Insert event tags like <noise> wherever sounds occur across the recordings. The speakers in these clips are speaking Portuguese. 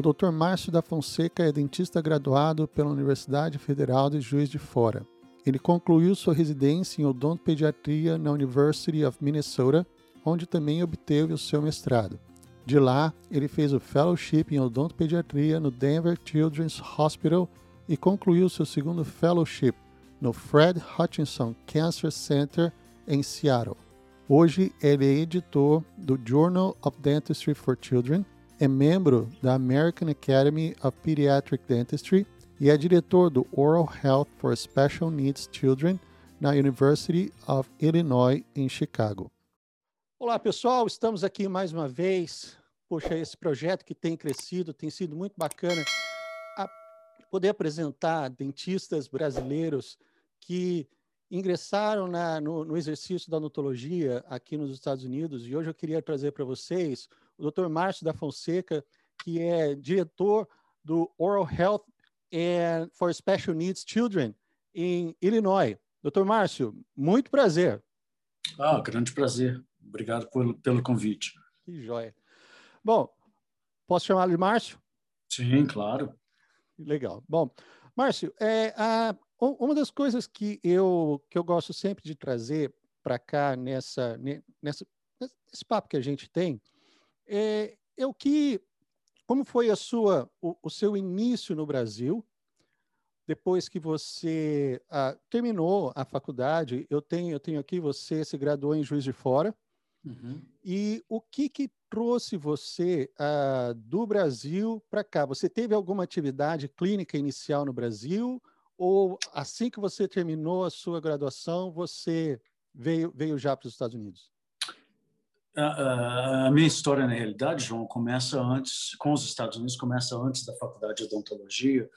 O Dr. Márcio da Fonseca é dentista graduado pela Universidade Federal de Juiz de Fora. Ele concluiu sua residência em odontopediatria na University of Minnesota, onde também obteve o seu mestrado. De lá, ele fez o fellowship em odontopediatria no Denver Children's Hospital e concluiu seu segundo fellowship no Fred Hutchinson Cancer Center em Seattle. Hoje ele é editor do Journal of Dentistry for Children, é membro da American Academy of Pediatric Dentistry e é diretor do Oral Health for Special Needs Children na University of Illinois em Chicago. Olá, pessoal, estamos aqui mais uma vez. Poxa, esse projeto que tem crescido, tem sido muito bacana poder apresentar dentistas brasileiros que ingressaram na, no, no, exercício da odontologia aqui nos Estados Unidos e hoje eu queria trazer para vocês o Dr. Márcio da Fonseca, que é diretor do Oral Health and for Special Needs Children em Illinois. Dr. Márcio, muito prazer. Ah, grande prazer. Obrigado por, pelo convite. Que joia. Bom, posso chamá-lo de Márcio? Sim, claro. Legal. Bom, Márcio, é, a, uma das coisas que eu, que eu gosto sempre de trazer para cá nessa, nessa, nesse papo que a gente tem é, o que, como foi a sua, o, o seu início no Brasil, depois que você ah, terminou a faculdade, eu tenho, eu tenho aqui, você se graduou em Juiz de Fora, uhum. e o que que trouxe você ah, do Brasil para cá? Você teve alguma atividade clínica inicial no Brasil ou assim que você terminou a sua graduação, você veio, veio já para os Estados Unidos? A, a, minha história, na realidade, João, começa antes, com os Estados Unidos, começa antes da faculdade de odontologia,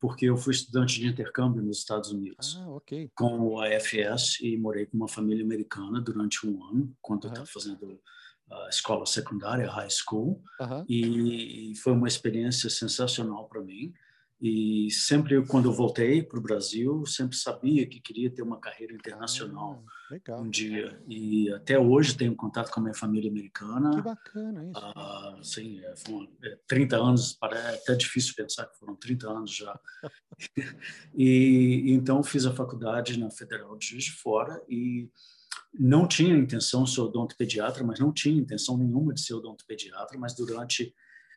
porque eu fui estudante de intercâmbio nos Estados Unidos ah, okay. com o AFS e morei com uma família americana durante um ano, quando uhum. eu estava fazendo a escola secundária, high school, uhum. e foi uma experiência sensacional para mim. E sempre, quando eu voltei para o Brasil, sempre sabia que queria ter uma carreira internacional ah, um dia. E até hoje tenho contato com a minha família americana. Que bacana isso. Ah, sim, é, foram, é, 30 anos, parece é até difícil pensar que foram 30 anos já. <laughs> e então fiz a faculdade na Federal de Juiz de Fora e não tinha intenção de ser odontopediatra, mas não tinha intenção nenhuma de ser odontopediatra, mas durante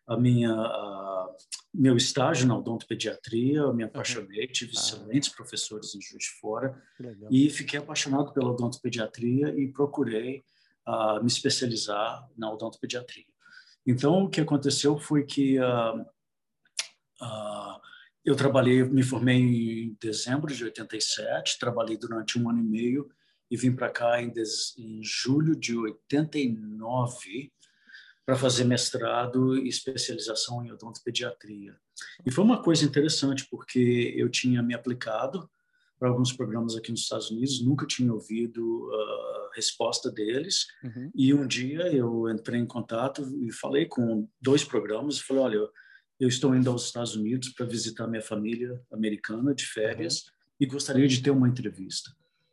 a minha a, meu estágio na odontopediatria, eu me apaixonei, tive ah. excelentes professores em Juiz de Fora e fiquei apaixonado pela odontopediatria e procurei uh, me especializar na odontopediatria. Então, o que aconteceu foi que uh, uh, eu trabalhei, me formei em dezembro de 87, trabalhei durante um ano e meio e vim para cá em, des, em julho de 89 para fazer mestrado e especialização em odontopediatria. E foi uma coisa interessante, porque eu tinha me aplicado para alguns programas aqui nos Estados Unidos, nunca tinha ouvido a resposta deles, uhum. e um dia eu entrei em contato e falei com dois programas, e falei, olha, eu estou indo aos Estados Unidos para visitar minha família americana de férias uhum. e gostaria de ter uma entrevista.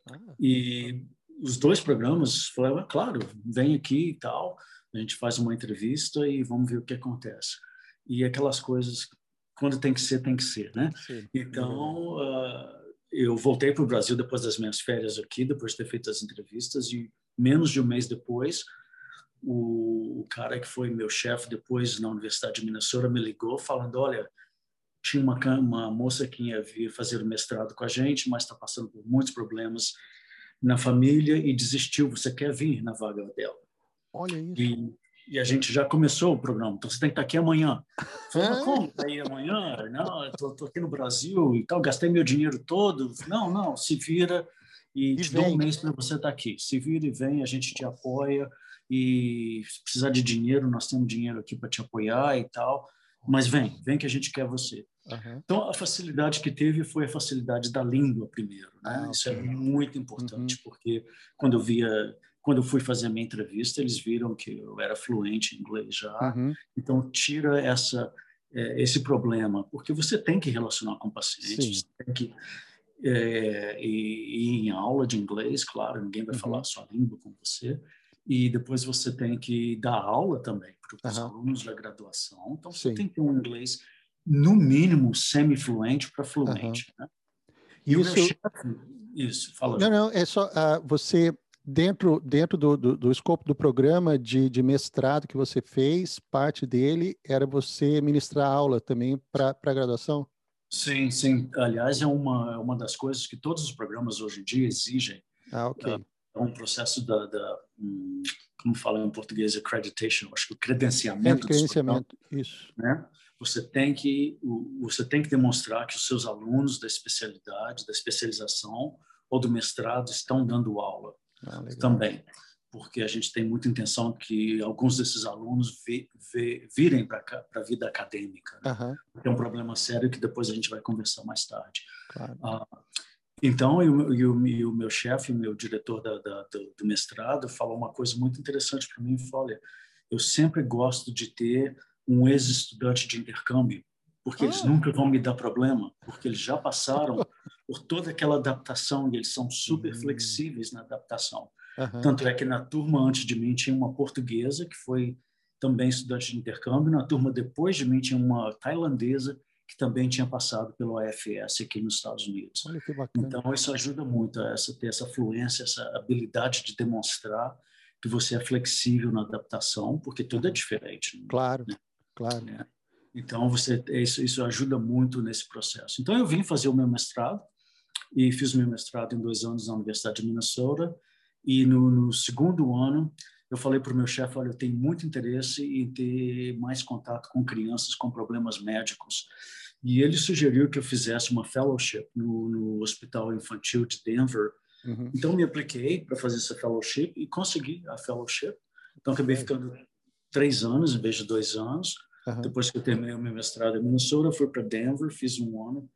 Ah, e os dois programas falaram, ah, claro, vem aqui e tal, a gente faz uma entrevista e vamos ver o que acontece. E aquelas coisas, quando tem que ser, tem que ser, né? Sim. Então, uh, eu voltei para o Brasil depois das minhas férias aqui, depois de ter feito as entrevistas, e menos de um mês depois, o, o cara que foi meu chefe depois na Universidade de Minnesota me ligou falando, olha, tinha uma, uma moça que ia vir fazer o mestrado com a gente, mas está passando por muitos problemas na família e desistiu. Você quer vir na vaga dela? Olha isso. E, e, a gente já começou o programa, então você tem que estar aqui amanhã. Falei, mas como? Aí amanhã? Não, estou aqui no Brasil e tal, gastei meu dinheiro todo. Não, não, se vira e, e te vem. dou um mês para você estar aqui. Se vira e vem, a gente te apoia e se precisar de dinheiro, nós temos dinheiro aqui para te apoiar e tal. Mas vem, vem que a gente quer você. Uhum. Então, a facilidade que teve foi a facilidade da língua primeiro. Né? Ah, Isso é muito importante, uhum. porque quando eu via quando eu fui fazer a minha entrevista, eles viram que eu era fluente em inglês já. Uhum. Então, tira essa, é, esse problema, porque você tem que relacionar com pacientes, você tem que é, ir, ir, em aula de inglês, claro, ninguém vai uhum. falar a sua língua com você. e depois você tem que dar aula também para os uhum. alunos da graduação. Então, você Sim. tem que ter um inglês, no mínimo, semi-fluente para fluente. Né? E isso, chefe, isso, fala. Não, não, é só uh, você dentro dentro do, do, do, escopo do programa de, de mestrado que você fez, parte dele era você ministrar aula também para a graduação? Sim, sim. Aliás, é uma, é uma das coisas que todos os programas hoje em dia exigem. Ah, ok. Uh, é um processo da, da um, como fala em português, accreditation, acho que o credenciamento. É, credenciamento, isso. Né? Você tem que você tem que demonstrar que os seus alunos da especialidade, da especialização ou do mestrado estão dando aula ah, também, porque a gente tem muita intenção que alguns desses alunos vi, vi, virem para a vida acadêmica. Né? Uhum. É um problema sério que depois a gente vai conversar mais tarde. Claro. Ah, então, e o, e o, e o meu chefe, meu diretor da, da, do, do, mestrado, falou uma coisa muito interessante para mim. Falou: olha, eu sempre gosto de ter um ex-estudante de intercâmbio, porque ah. eles nunca vão me dar problema, porque eles já passaram <laughs> por toda aquela adaptação e eles são super hum. flexíveis na adaptação. Uhum. Tanto é que na turma antes de mim tinha uma portuguesa que foi também estudante de intercâmbio, na turma depois de mim tinha uma tailandesa que também tinha passado pelo AFS aqui nos Estados Unidos. Olha que bacana. Então isso ajuda muito a essa, ter essa fluência, essa habilidade de demonstrar que você é flexível na adaptação, porque tudo é diferente. Né? Claro, né? claro. É. Então você isso, isso ajuda muito nesse processo. Então eu vim fazer o meu mestrado e fiz meu mestrado em dois anos na Universidade de Minnesota e no, no segundo ano eu falei para o meu chefe, olha, eu tenho muito interesse em ter mais contato com crianças com problemas médicos. E ele sugeriu que eu fizesse uma fellowship no, no Hospital Infantil de Denver. Uhum. Então, me apliquei para fazer essa fellowship e consegui a fellowship. Então, acabei ficando três anos em vez de dois anos. Uhum. Depois que eu terminei o meu mestrado em Minnesota, fui para Denver, fiz um ano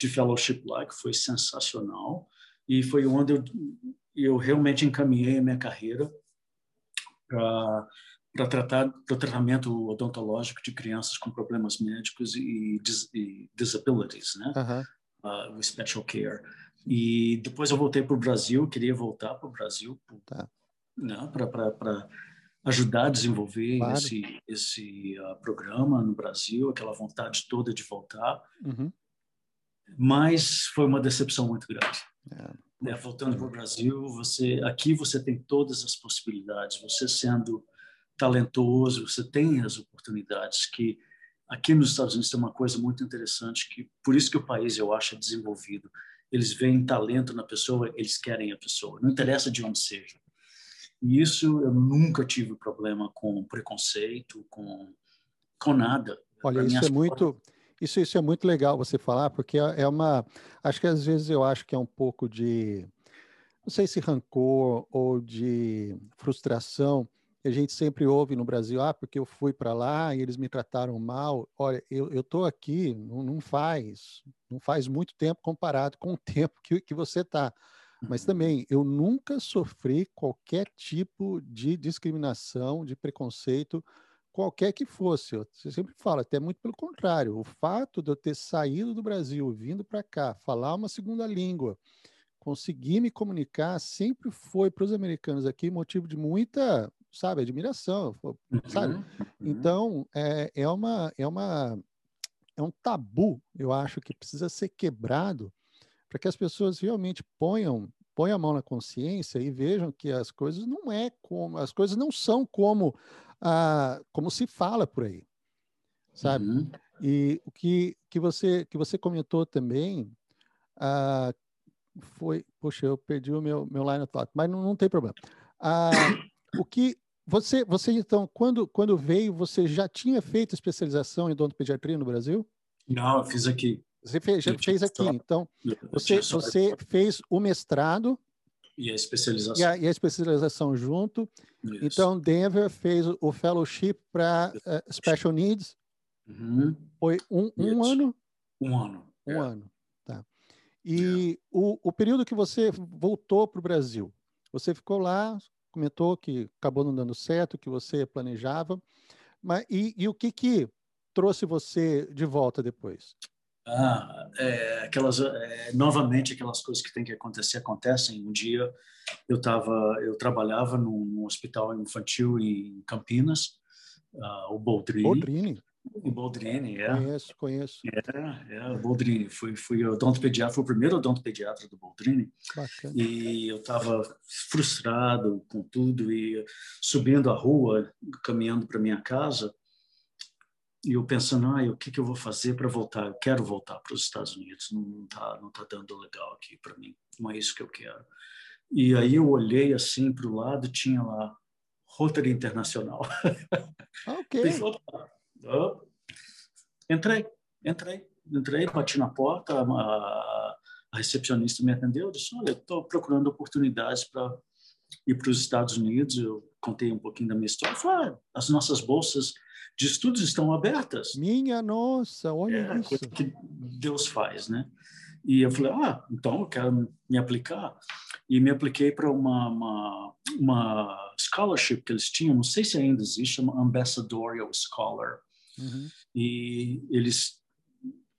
de fellowship lá, que foi sensacional. E foi onde eu, eu realmente encaminhei a minha carreira para tratar do tratamento odontológico de crianças com problemas médicos e, dis, e disabilities, né? Uh, special care. E depois eu voltei para o Brasil, queria voltar para o Brasil, tá. né? Para ajudar a desenvolver claro. esse esse uh, programa no Brasil, aquela vontade toda de voltar. Uhum. Mas foi uma decepção muito grande. É né, voltando para o Brasil, você aqui você tem todas as possibilidades. Você sendo talentoso, você tem as oportunidades que aqui nos Estados Unidos tem uma coisa muito interessante que por isso que o país eu acho é desenvolvido. Eles veem talento na pessoa, eles querem a pessoa, não interessa de onde seja. E isso eu nunca tive problema com preconceito, com com nada. Olha, isso é muito isso, isso é muito legal você falar, porque é, é uma. Acho que às vezes eu acho que é um pouco de. Não sei se rancor ou de frustração a gente sempre ouve no Brasil, ah, porque eu fui para lá e eles me trataram mal. Olha, eu estou aqui, não, não, faz, não faz muito tempo comparado com o <laughs> tempo que, que você está. Mas uhum. também, eu nunca sofri qualquer tipo de discriminação, de preconceito qualquer que fosse. Você sempre fala, até muito pelo contrário. O fato de eu ter saído do Brasil, vindo para cá, falar uma segunda língua, conseguir me comunicar, sempre foi para os americanos aqui motivo de muita, sabe, admiração, sabe? Uhum, uhum. Então, é, é, uma, é, uma, é um tabu, eu acho, que precisa ser quebrado para que as pessoas realmente ponham ponham a mão na consciência e vejam que as coisas não é como as coisas não são como ah, como se fala por aí, sabe? Uhum. E o que, que, você, que você comentou também ah, foi, poxa, eu perdi o meu, meu line of thought, mas não, não tem problema. Ah, o que você, você então, quando, quando veio, você já tinha feito especialização em odontopediatria no Brasil? Não, eu fiz aqui. Você fez, já fez aqui, então você, você fez o mestrado e a especialização. E a, e a especialização junto. Isso. Então, Denver fez o fellowship para uh, eh, Special Needs. Uhum. Foi um, um ano? Um ano. Um é. ano, tá. E é. o, o período que você voltou para o Brasil, você ficou lá, comentou que acabou não dando certo, que você planejava, mas e, e o que que trouxe você de volta depois? Ah, é, aquelas, é, novamente, aquelas coisas que tem que acontecer acontecem. Um dia eu tava, eu trabalhava num, num hospital infantil em Campinas, uh, o Boldrini. Boldrini. O Boldrini, é. Conheço, conheço. É, é o Boldrini. Fui, fui odontopediatra, fui o primeiro odontopediatra do Boldrini. Bacana. E eu estava frustrado com tudo e subindo a rua, caminhando para minha casa, e eu pensando, ah, o que, que eu vou fazer para voltar? Eu quero voltar para os Estados Unidos, não está não tá dando legal aqui para mim, não é isso que eu quero. E aí eu olhei assim para o lado, tinha lá Rotary Internacional. Ok. <laughs> entrei, entrei, entrei, bati na porta, a, a recepcionista me atendeu, disse, olha, estou procurando oportunidades para ir para os Estados Unidos. Eu contei um pouquinho da minha história. Falei, ah, as nossas bolsas de estudos estão abertas. Minha nossa, olha é, isso. Coisa que Deus faz, né? E eu falei, ah, então eu quero me aplicar. E me apliquei para uma, uma, uma, scholarship que eles tinham, não sei se ainda existe, chama Ambassadorial Scholar. Uhum. E eles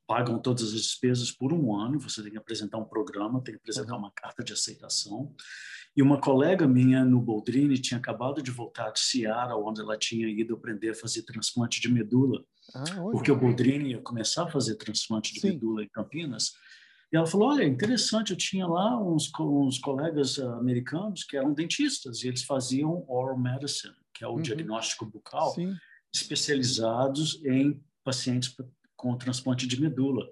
pagam todas as despesas por um ano, você tem que apresentar um programa, tem que apresentar uhum. uma carta de aceitação. E uma colega minha no Boldrini tinha acabado de voltar de Seattle, onde ela tinha ido aprender a fazer transplante de medula. Ah, porque o Boldrini ia começar a fazer transplante de Sim. medula em Campinas. E ela falou: Olha, interessante, eu tinha lá uns, uns colegas uh, americanos que eram dentistas e eles faziam oral medicine, que é o uhum. diagnóstico bucal, Sim. especializados em pacientes com transplante de medula.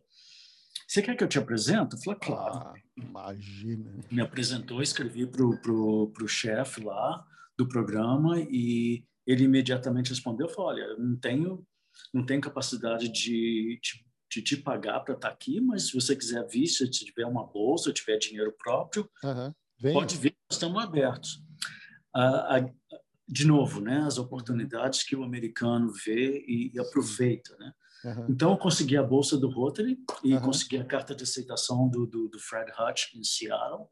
Você quer que eu te apresente? Eu falei, claro. Ah, imagina. Me apresentou, escrevi para o pro, pro chefe lá do programa e ele imediatamente respondeu, falou, olha, eu não tenho, não tenho capacidade de, de, de te pagar para estar tá aqui, mas se você quiser vir, se tiver uma bolsa, tiver dinheiro próprio, uhum. pode vir, nós estamos abertos. Ah, a, de novo, né, as oportunidades que o americano vê e, e aproveita, né? Uhum. Então, eu consegui a bolsa do Rotary e Uhum. consegui a carta de aceitação do, do, do Fred Hutch em Seattle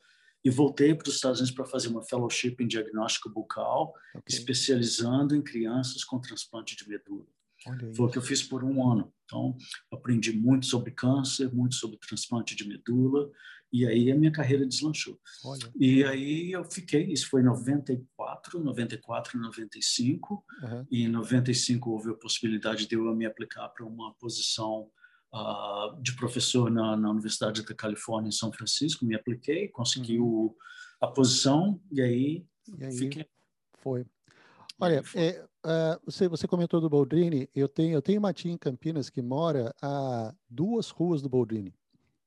e voltei para os Estados Unidos para fazer uma fellowship em diagnóstico bucal, Ok. especializando em crianças com transplante de medula. Foi o que eu fiz por um ano. Então, aprendi muito sobre câncer, muito sobre transplante de medula, e aí a minha carreira deslanchou. Olha. E aí eu fiquei, isso foi em 94, 94 e 95, Uhum. e em 95 houve a possibilidade de eu me aplicar para uma posição ah, de professor na, na Universidade da Califórnia em São Francisco. Me apliquei, consegui o, a posição e aí, E aí fiquei. foi. Olha, é, ah, você, você comentou do Boldrini. Eu tenho, eu tenho uma tia em Campinas que mora a duas ruas do Boldrini.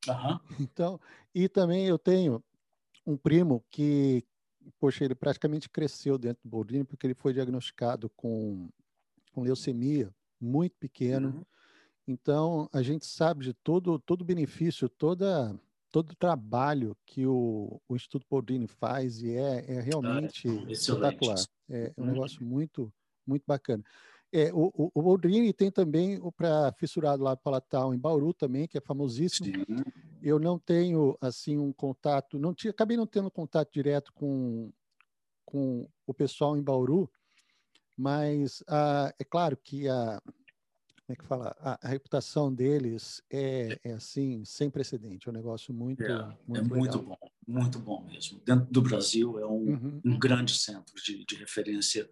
Aham, Então, e também eu tenho um primo que, poxa, ele praticamente cresceu dentro do Boldrini porque ele foi diagnosticado com, com leucemia muito pequeno. uhum, Então, a gente sabe de todo todo benefício, toda todo o trabalho que o, o Instituto Boldrini faz e é, é realmente excelente. espetacular. É um Uhum. negócio muito muito bacana. É, o, o, o Boldrini tem também o para fissurado lá palatal em Bauru também, que é famosíssimo. sim. Eu não tenho assim um contato, não tinha, acabei não tendo contato direto com com o pessoal em Bauru, mas ah, é claro que a como é que fala? A, a reputação deles é, é assim sem precedente, é um negócio muito É, muito é muito bom, muito bom mesmo. Dentro do Brasil é um, Uhum. um grande centro de, de referência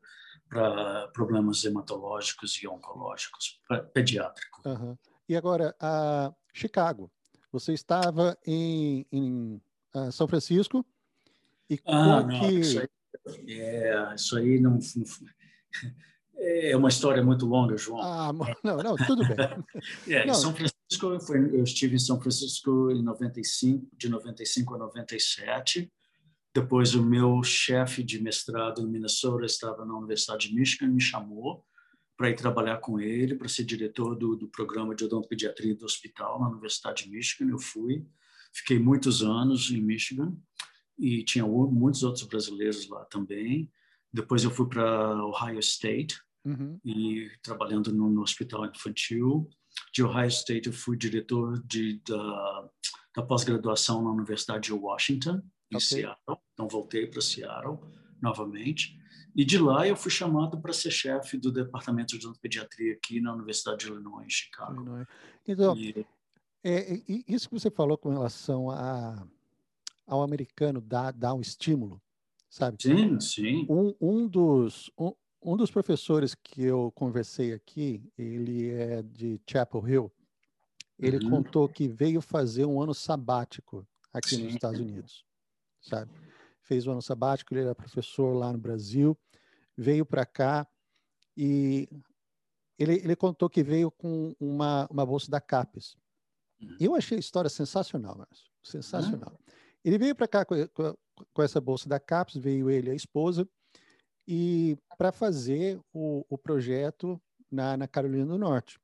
para problemas hematológicos e oncológicos, pra- pediátrico. Aham. E agora, a Chicago. Você estava em, em ah, São Francisco e Ah, não, que isso aí, é, isso aí não, <laughs> é uma história muito longa, João. ah, <laughs> não, não, tudo bem. <laughs> É, Não. São Francisco, eu, fui- eu estive em São Francisco em 95, de 95 a 97. Depois, o meu chefe de mestrado em Minnesota estava na Universidade de Michigan, me chamou para ir trabalhar com ele, para ser diretor do, do programa de odontopediatria do hospital na Universidade de Michigan. Eu fui, fiquei muitos anos em Michigan e tinha muitos outros brasileiros lá também. Depois eu fui para Ohio State, Uhum. e trabalhando no, no hospital infantil. De Ohio State, eu fui diretor de, da, da pós-graduação na Universidade de Washington, em Ok. Seattle. Então, voltei para Seattle novamente. E de lá, eu fui chamado para ser chefe do departamento de odontopediatria aqui na Universidade de Illinois, em Chicago. Illinois. Então, E, É, isso que você falou com relação a, ao americano dar, dar um estímulo, sabe? Sim, sim. Um, um, dos, um, um dos professores que eu conversei aqui, ele é de Chapel Hill, ele uhum. contou que veio fazer um ano sabático aqui sim. nos Estados Unidos, sabe? Fez o um ano sabático, ele era professor lá no Brasil, veio para cá e ele, ele contou que veio com uma, uma bolsa da CAPES. Uhum. Eu achei a história sensacional, Márcio. Sensacional. Uhum. Ele veio para cá com, com, com, essa bolsa da CAPES, veio ele e a esposa, e para fazer o, o projeto na, na Carolina do Norte.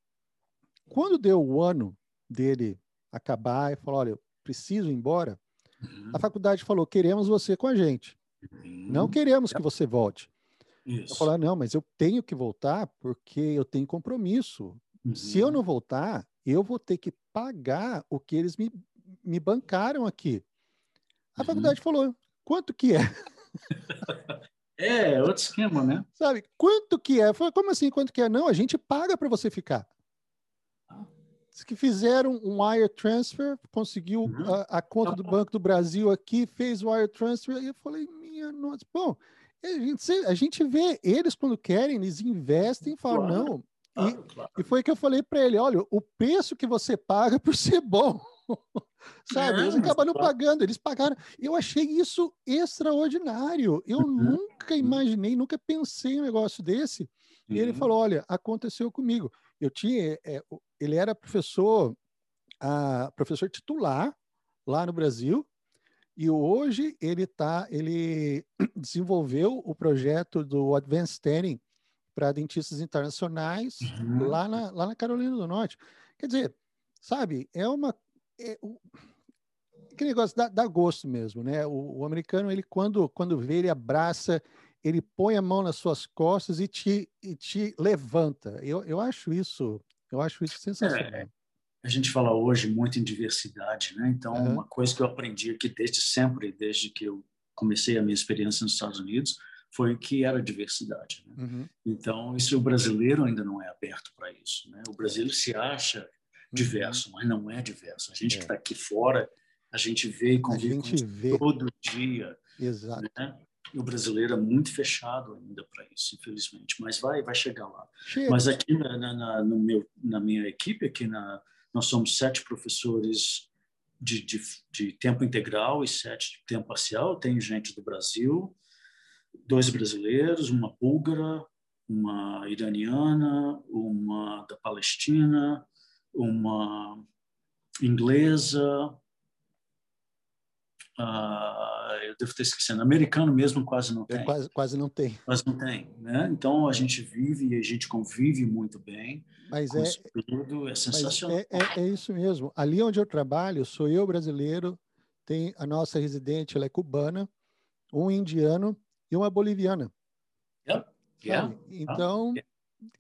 Quando deu o ano dele acabar e falou: olha, eu preciso ir embora, uhum. a faculdade falou: queremos você com a gente. Uhum. Não queremos que você volte. Isso. Eu falei, não, mas eu tenho que voltar porque eu tenho compromisso. Uhum. Se eu uhum. não voltar, eu vou ter que pagar o que eles me, me bancaram aqui. A uhum. faculdade falou, quanto que é? <laughs> É, outro esquema, né? Sabe, quanto que é? Como assim, quanto que é? Não, a gente paga para você ficar. Ah. Que fizeram um wire transfer, conseguiu uhum. a, a, conta do Banco do Brasil aqui, fez o wire transfer, e eu falei, minha nossa, bom, a gente, a gente vê eles quando querem, eles investem e falam, claro, não. Claro, e, claro. e, foi que eu falei para ele: olha, o preço que você paga por ser bom. <laughs> Sabe? Eles acabam pagando, eles pagaram. Eu achei isso extraordinário. Eu uhum. nunca imaginei, nunca pensei em um negócio desse. Uhum. E ele uhum. falou: olha, aconteceu comigo. Eu tinha. É, ele era professor, ah, professor titular lá no Brasil, e hoje ele tá, ele <clears throat> desenvolveu o projeto do Advanced Training para dentistas internacionais uhum. lá, na, lá na Carolina do Norte. Quer dizer, sabe, é uma. É, o, aquele negócio dá, dá, gosto mesmo, né? O, o, americano, ele quando, quando vê, ele abraça, ele põe a mão nas suas costas e te, e te levanta. Eu, eu acho isso, eu acho isso sensacional. É, a gente fala hoje muito em diversidade, né? Então, uhum. uma coisa que eu aprendi aqui desde sempre, desde que eu comecei a minha experiência nos Estados Unidos, foi que era diversidade. Né? Uhum. Então, isso o brasileiro ainda não é aberto para isso. Né? O brasileiro se acha. Diverso, mas não é diverso. A gente é. que está aqui fora, a gente vê e convive com vê. todo dia. Exato. Né? o brasileiro é muito fechado ainda para isso, infelizmente, mas vai vai chegar lá. Chega. Mas aqui na, na, no meu, na minha equipe, aqui na, nós somos sete professores de, de, de, tempo integral e sete de tempo parcial. Tem gente do Brasil, dois brasileiros, uma búlgara, uma iraniana, uma da Palestina, uma inglesa, Uh, eu devo ter esquecendo. Americano mesmo quase não tem. Quase, quase não tem. Quase não tem, né? Então a gente vive e a gente convive muito bem. Mas é, tudo, é sensacional. É, é, é, isso mesmo. Ali onde eu trabalho, sou eu brasileiro, tem a nossa residente, ela é cubana, um indiano e uma boliviana. Yeah. Yeah. Então, ah,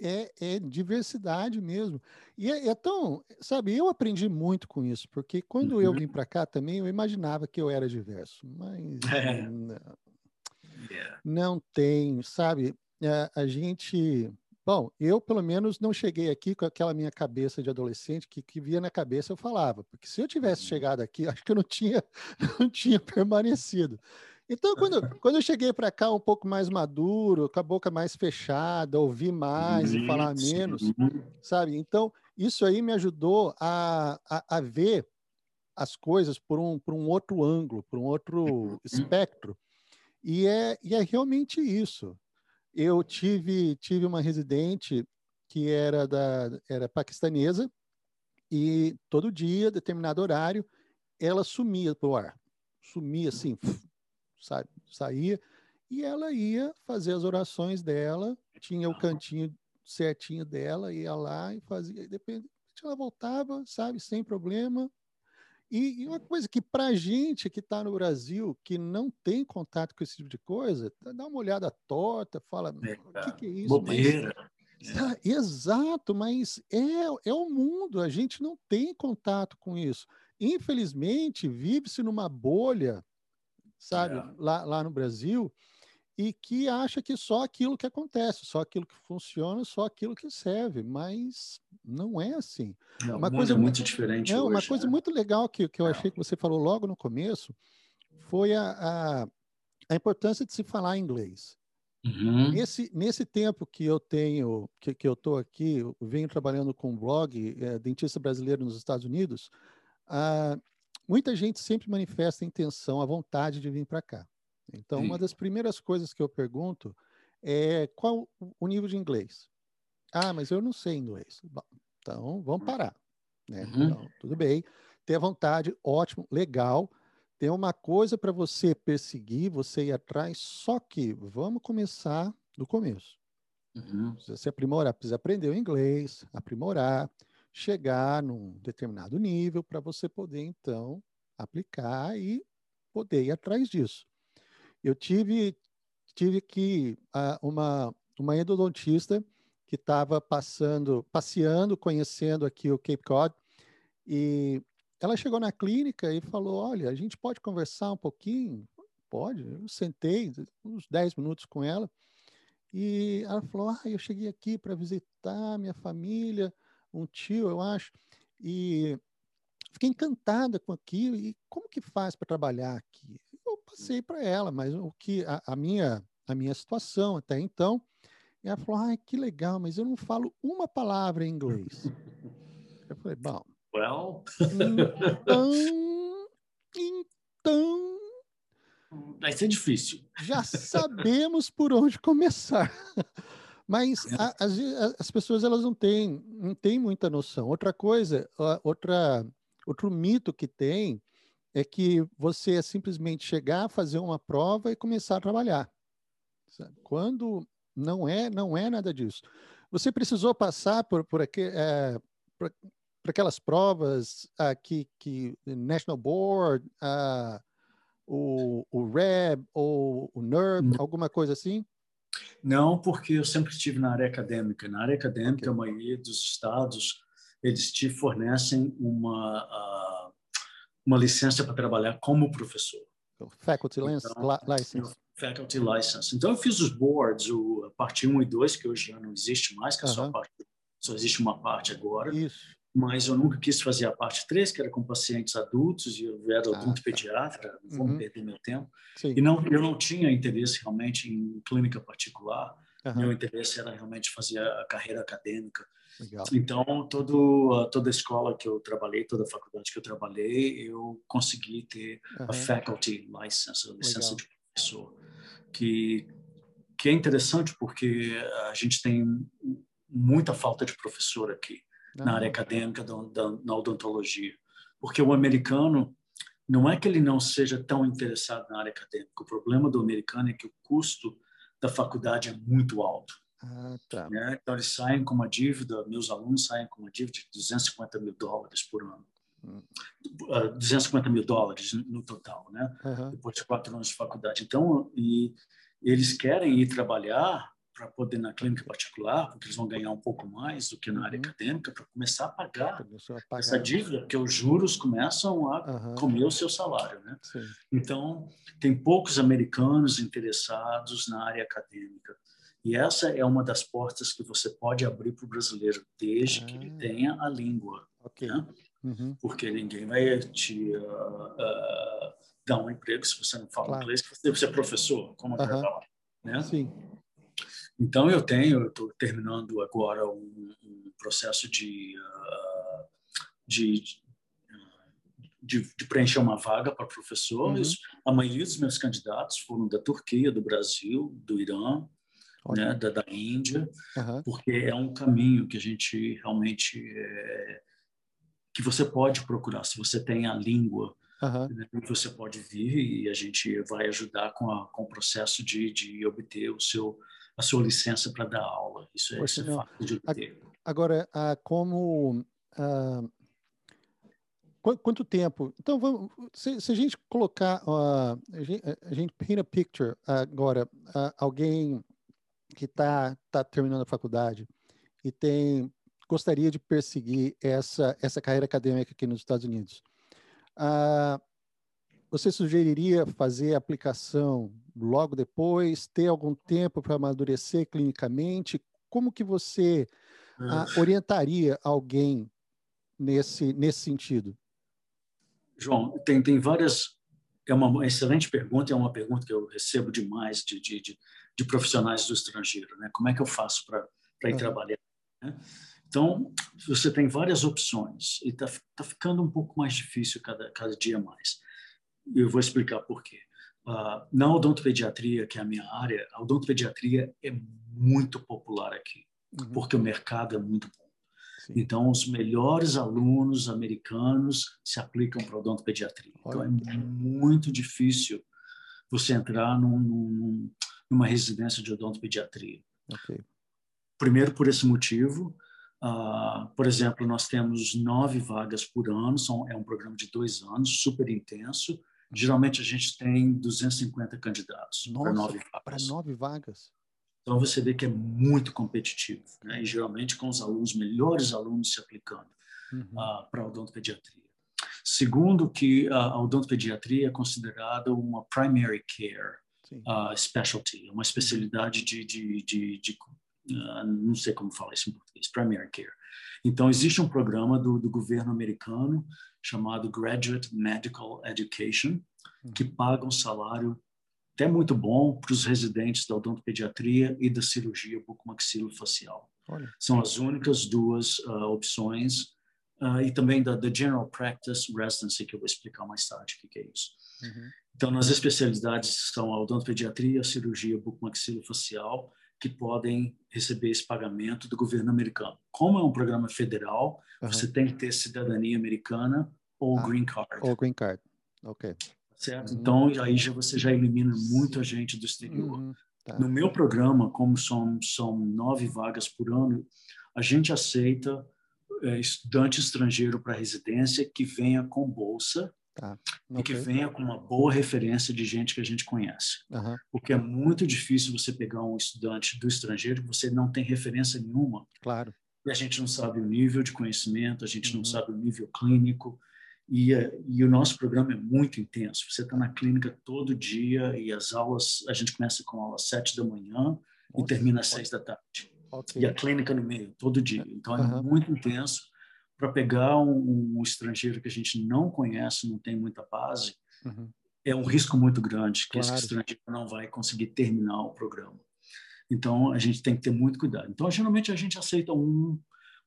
é, é, diversidade mesmo. E é, é, tão, sabe, eu aprendi muito com isso, porque quando uhum. eu vim para cá também, eu imaginava que eu era diverso, mas <laughs> é. não, yeah. não tem, sabe? A, a, gente, bom, eu pelo menos não cheguei aqui com aquela minha cabeça de adolescente que, que via na cabeça eu falava, porque se eu tivesse uhum. chegado aqui, <laughs> acho que eu não tinha, <laughs> não tinha permanecido. Então, quando, quando eu cheguei para cá um pouco mais maduro, com a boca mais fechada, ouvir mais e falar menos, sabe? Então, isso aí me ajudou a, a, a, ver as coisas por um, por um outro ângulo, por um outro uhum. espectro. E é, e é realmente isso. Eu tive, tive uma residente que era, da, era paquistanesa e todo dia, determinado horário, ela sumia do ar. Sumia assim, sabe? Saía e ela ia fazer as orações dela, tinha o cantinho certinho dela, ia lá e fazia, depende, ela voltava, sabe, sem problema. E, e uma coisa que para a gente que está no Brasil, que não tem contato com esse tipo de coisa, dá uma olhada torta, fala, é, o que, que, é isso? Bobeira. Mas, é. Exato, mas é, é o mundo, a gente não tem contato com isso. Infelizmente, vive-se numa bolha sabe, é. lá, lá no Brasil. e que acha que só aquilo que acontece, só aquilo que funciona, só aquilo que serve, mas não é assim. É, uma coisa muito diferente. É, hoje, uma coisa né? muito legal que, que eu é. achei que você falou logo no começo foi a, a, a importância de se falar inglês. Uhum. Nesse, nesse tempo que eu tenho, que, que eu estou aqui, eu venho trabalhando com um blog, é, Dentista Brasileiro nos Estados Unidos, ah, muita gente sempre manifesta a intenção, a vontade de vir para cá. Então, Sim. uma das primeiras coisas que eu pergunto é qual o nível de inglês? Ah, mas eu não sei inglês. Bom, então, vamos parar. Né? Uhum. Então, tudo bem. Ter vontade, ótimo, legal tem uma coisa para você perseguir, você ir atrás, só que vamos começar do começo. Uhum. Precisa se aprimorar, precisa aprender o inglês, aprimorar, chegar num determinado nível para você poder, então, aplicar e poder ir atrás disso. Eu tive, tive que uh, uma, uma endodontista que estava passando, passeando, conhecendo aqui o Cape Cod, e ela chegou na clínica e falou: Olha, a gente pode conversar um pouquinho? Pode. Eu sentei uns 10 minutos com ela e ela falou: Ah, eu cheguei aqui para visitar minha família, um tio, eu acho, e fiquei encantada com aquilo. E como que faz para trabalhar aqui? Eu passei para ela, mas o que a, a, minha a minha situação até então, e ela falou: Ah, que legal, mas eu não falo uma palavra em inglês. Eu falei: Bom, Well. Então, então. Vai ser difícil. Já sabemos por onde começar. Mas é. a, as, as pessoas elas não têm, não têm muita noção. Outra coisa, outra, outro mito que tem é que você é simplesmente chegar, fazer uma prova e começar a trabalhar. Quando não é, não é nada disso. Você precisou passar por, por, aqui, é, por, para aquelas provas uh, que, que National Board, uh, o, o REB ou o NERB, alguma coisa assim? Não, porque eu sempre estive na área acadêmica. Na área acadêmica, okay. a maioria dos estados eles te fornecem uma uh, uma licença para trabalhar como professor. Faculty então, license. Faculty license. Então eu fiz os boards, o a parte 1 e 2, que hoje já não existe mais, que é só, parte, só existe uma parte agora. Isso mas eu nunca quis fazer a parte 3, que era com pacientes adultos, e eu era adulto ah, tá. pediatra, não vou uhum. perder meu tempo. Sim. E não, eu não tinha interesse realmente em clínica particular, uhum. meu interesse era realmente fazer a carreira acadêmica. Legal. Então, todo, toda a escola que eu trabalhei, toda a faculdade que eu trabalhei, eu consegui ter uhum. a faculty license, a licença Legal. de professor, que, que é interessante porque a gente tem muita falta de professor aqui na área acadêmica da, da, na odontologia. Porque o americano, não é que ele não seja tão interessado na área acadêmica, o problema do americano é que o custo da faculdade é muito alto. Ah, tá. né? Então, eles saem com uma dívida, meus alunos saem com uma dívida de 250 mil dólares por ano. Hum. 250 ah, mil dólares no total, né? Uhum. Depois de quatro anos de faculdade. Então, e eles querem ir trabalhar para poder na clínica particular, porque eles vão ganhar um pouco mais do que na área uhum. acadêmica, para começar a pagar, pagar, essa dívida, porque os juros começam a uhum. comer o seu salário. Né? Sim. Então, tem poucos americanos interessados na área acadêmica. E essa é uma das portas que você pode abrir para o brasileiro, desde ah. que ele ah. tenha a língua. Okay. Né? Uhum. Porque ninguém vai te uh, uh, dar um emprego se você não fala claro. inglês, você ser professor, como uhum. eu falar. Né? Sim. Então, eu tenho, estou terminando agora um, um processo de, uh, de, de, de, preencher uma vaga para professores. Uhum. A maioria dos meus candidatos foram da Turquia, do Brasil, do Irã, né, da, da Índia, uhum. porque é um caminho que a gente realmente é, que você pode procurar se você tem a língua Uhum. Né, você pode vir e a gente vai ajudar com, a, com o processo de, de obter o seu a sua licença para dar aula. Isso é, isso é fácil de obter. Agora, como ah, quanto tempo? Então, vamos, se, se a gente colocar, uh, a, gente, a gente paint a picture agora, uh, alguém que está tá terminando a faculdade e tem gostaria de perseguir essa essa carreira acadêmica aqui nos Estados Unidos. Uh, você sugeriria fazer a aplicação logo depois, ter algum tempo para amadurecer clinicamente? Como que você ah, orientaria alguém nesse, nesse sentido? João, tem, tem várias. É uma excelente pergunta, é uma pergunta que eu recebo demais de, de, de, de profissionais do estrangeiro. Né? Como é que eu faço para ir uhum. trabalhar? Né? Então, você tem várias opções e está tá ficando um pouco mais difícil cada, cada dia mais. Eu vou explicar por quê. Uh, na odontopediatria, que é a minha área, a odontopediatria é muito popular aqui, uhum. porque o mercado é muito bom. Sim. Então, os melhores alunos americanos se aplicam para odontopediatria. Então, é muito difícil você entrar num, num, numa residência de odontopediatria. Okay. Primeiro, por esse motivo. Uh, por exemplo, nós temos nove vagas por ano, são, é um programa de dois anos, super intenso. Geralmente a gente tem 250 candidatos para nove vagas. Para nove vagas? Então você vê que é muito competitivo, né? e geralmente com os alunos, melhores alunos se aplicando uhum. uh, para a odontopediatria. Segundo, que a odontopediatria é considerada uma primary care uh, specialty, uma especialidade de, de, de, de uh, não sei como falar isso em português, primary care. Então, existe um programa do, do governo americano chamado Graduate Medical Education, que uhum. paga um salário até muito bom para os residentes da odontopediatria e da cirurgia bucomaxilofacial. Olha. São as únicas duas uh, opções. Uh, e também da, da, General Practice Residency, que eu vou explicar mais tarde o que, que é isso. Uhum. Então, nas especialidades são a odontopediatria, a cirurgia bucomaxilofacial, que podem receber esse pagamento do governo americano. Como é um programa federal, uhum. você tem que ter cidadania americana ou ah, green card. Ou green card, ok. Certo? Uhum. Então, aí já, você já elimina muita gente do exterior. Uhum. Tá. No meu programa, como são, são nove vagas por ano, a gente aceita é, estudante estrangeiro para residência que venha com bolsa Tá. E que venha com uma boa referência de gente que a gente conhece. Uhum. Porque é muito difícil você pegar um estudante do estrangeiro que você não tem referência nenhuma. Claro. E a gente não sabe o nível de conhecimento, a gente uhum. não sabe o nível clínico. E, e, o nosso programa é muito intenso. Você está na clínica todo dia e as aulas, a gente começa com aula às sete da manhã Nossa, e termina às seis da tarde. Okay. E a clínica no meio, todo dia. Então uhum. é muito intenso para pegar um, um, estrangeiro que a gente não conhece, não tem muita base, uhum. é um risco muito grande que claro. esse estrangeiro não vai conseguir terminar o programa. Então, a gente tem que ter muito cuidado. Então, geralmente, a gente aceita um,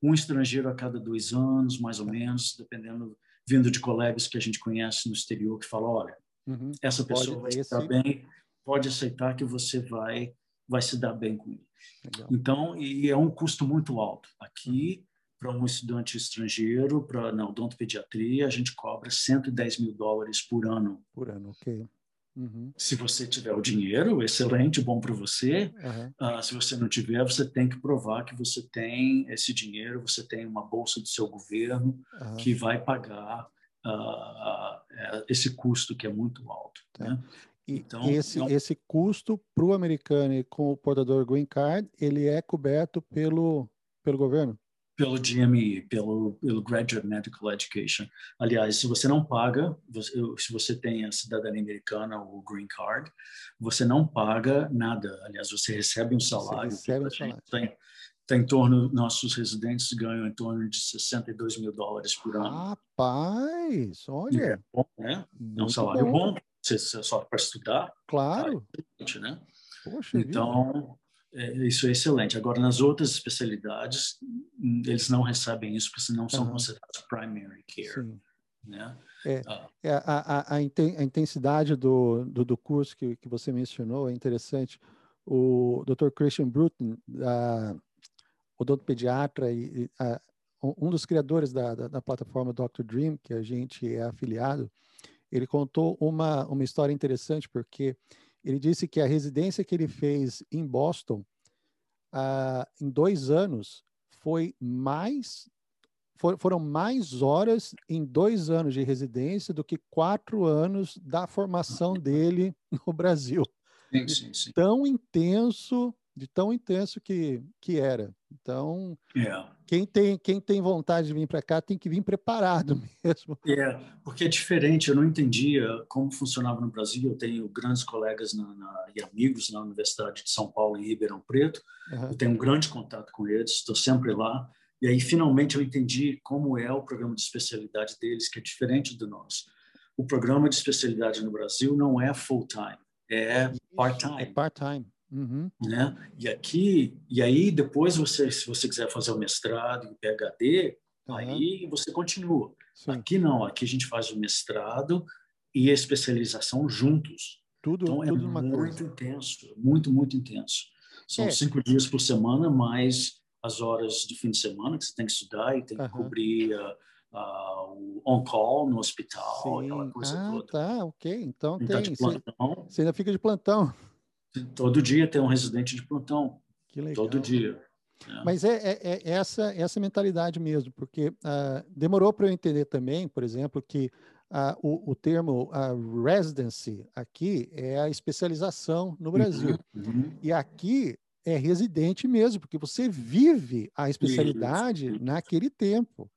um estrangeiro a cada dois anos, mais ou menos, dependendo, vindo de colegas que a gente conhece no exterior, que falam, olha, uhum. essa pessoa pode, vai esse... se bem, pode aceitar que você vai, vai se dar bem com ele. Legal. Então, e é um custo muito alto. Aqui, uhum para um estudante estrangeiro, para na odontopediatria, a gente cobra 110 mil dólares por ano. Por ano, ok. Uhum. Se você tiver o dinheiro, excelente, bom para você. Uhum. Uh, se você não tiver, você tem que provar que você tem esse dinheiro, você tem uma bolsa do seu governo uhum. que vai pagar uh, esse custo que é muito alto. Tá. Né? E então, esse, não... esse custo para o americano e com o portador green card, ele é coberto pelo, pelo governo? Pelo GME, pelo, pelo Graduate Medical Education. Aliás, se você não paga, se você tem a cidadania americana ou o Green Card, você não paga nada. Aliás, você recebe um salário. Você recebe um salário. Tem, tem em torno, nossos residentes ganham em torno de 62 mil dólares por ano. Rapaz, olha. É bom, né? é um salário bom. bom. Você, você só para estudar. Claro. Tá, né? Poxa, então, é, isso é excelente. Agora, nas outras especialidades, hum, eles não recebem isso, porque senão são uhum. considerados primary care. Sim. Né? É, ah. é, a, a, a, intensidade do, do, do, curso que, que você mencionou é interessante. O Dr. Christian Bruton, da, odontopediatra e, e a, um dos criadores da, da, da, plataforma Dr. Dream, que a gente é afiliado, ele contou uma, uma história interessante, porque ele disse que a residência que ele fez em Boston, ah, em dois anos, foi mais for, foram mais horas em dois anos de residência do que quatro anos da formação dele no Brasil. Sim, sim, sim. Tão intenso de tão intenso que, que era. Então, é. quem, tem, quem tem vontade de vir para cá tem que vir preparado <laughs> mesmo. É, porque é diferente, eu não entendia como funcionava no Brasil. Eu tenho grandes colegas na, na, e amigos na Universidade de São Paulo, em Ribeirão Preto. Uhum. Eu tenho um grande contato com eles, estou sempre lá. E aí, finalmente, eu entendi como é o programa de especialidade deles, que é diferente do nosso. O programa de especialidade no Brasil não é full-time, é part-time. É part-time. Uhum. Né? E aqui, e aí depois você, se você quiser fazer o mestrado e PhD, uhum. aí você continua. Sim. Aqui não, aqui a gente faz o mestrado e a especialização juntos. Tudo, então tudo é muito coisa. intenso, muito muito intenso. São é. cinco dias por semana mais as horas de fim de semana que você tem que estudar e tem que uhum. cobrir uh, uh, o on-call no hospital, Sim. aquela coisa ah, toda. Tá, ok. Então tem. Tá plantão. Você ainda fica de plantão. Todo dia tem um residente de plantão. Que legal. Todo dia. É. Mas é, é, é, essa, essa mentalidade mesmo, porque uh, demorou para eu entender também, por exemplo, que uh, o, o termo uh, residency aqui é a especialização no Brasil. Uhum, uhum. E aqui é residente mesmo, porque você vive a especialidade Isso. naquele tempo.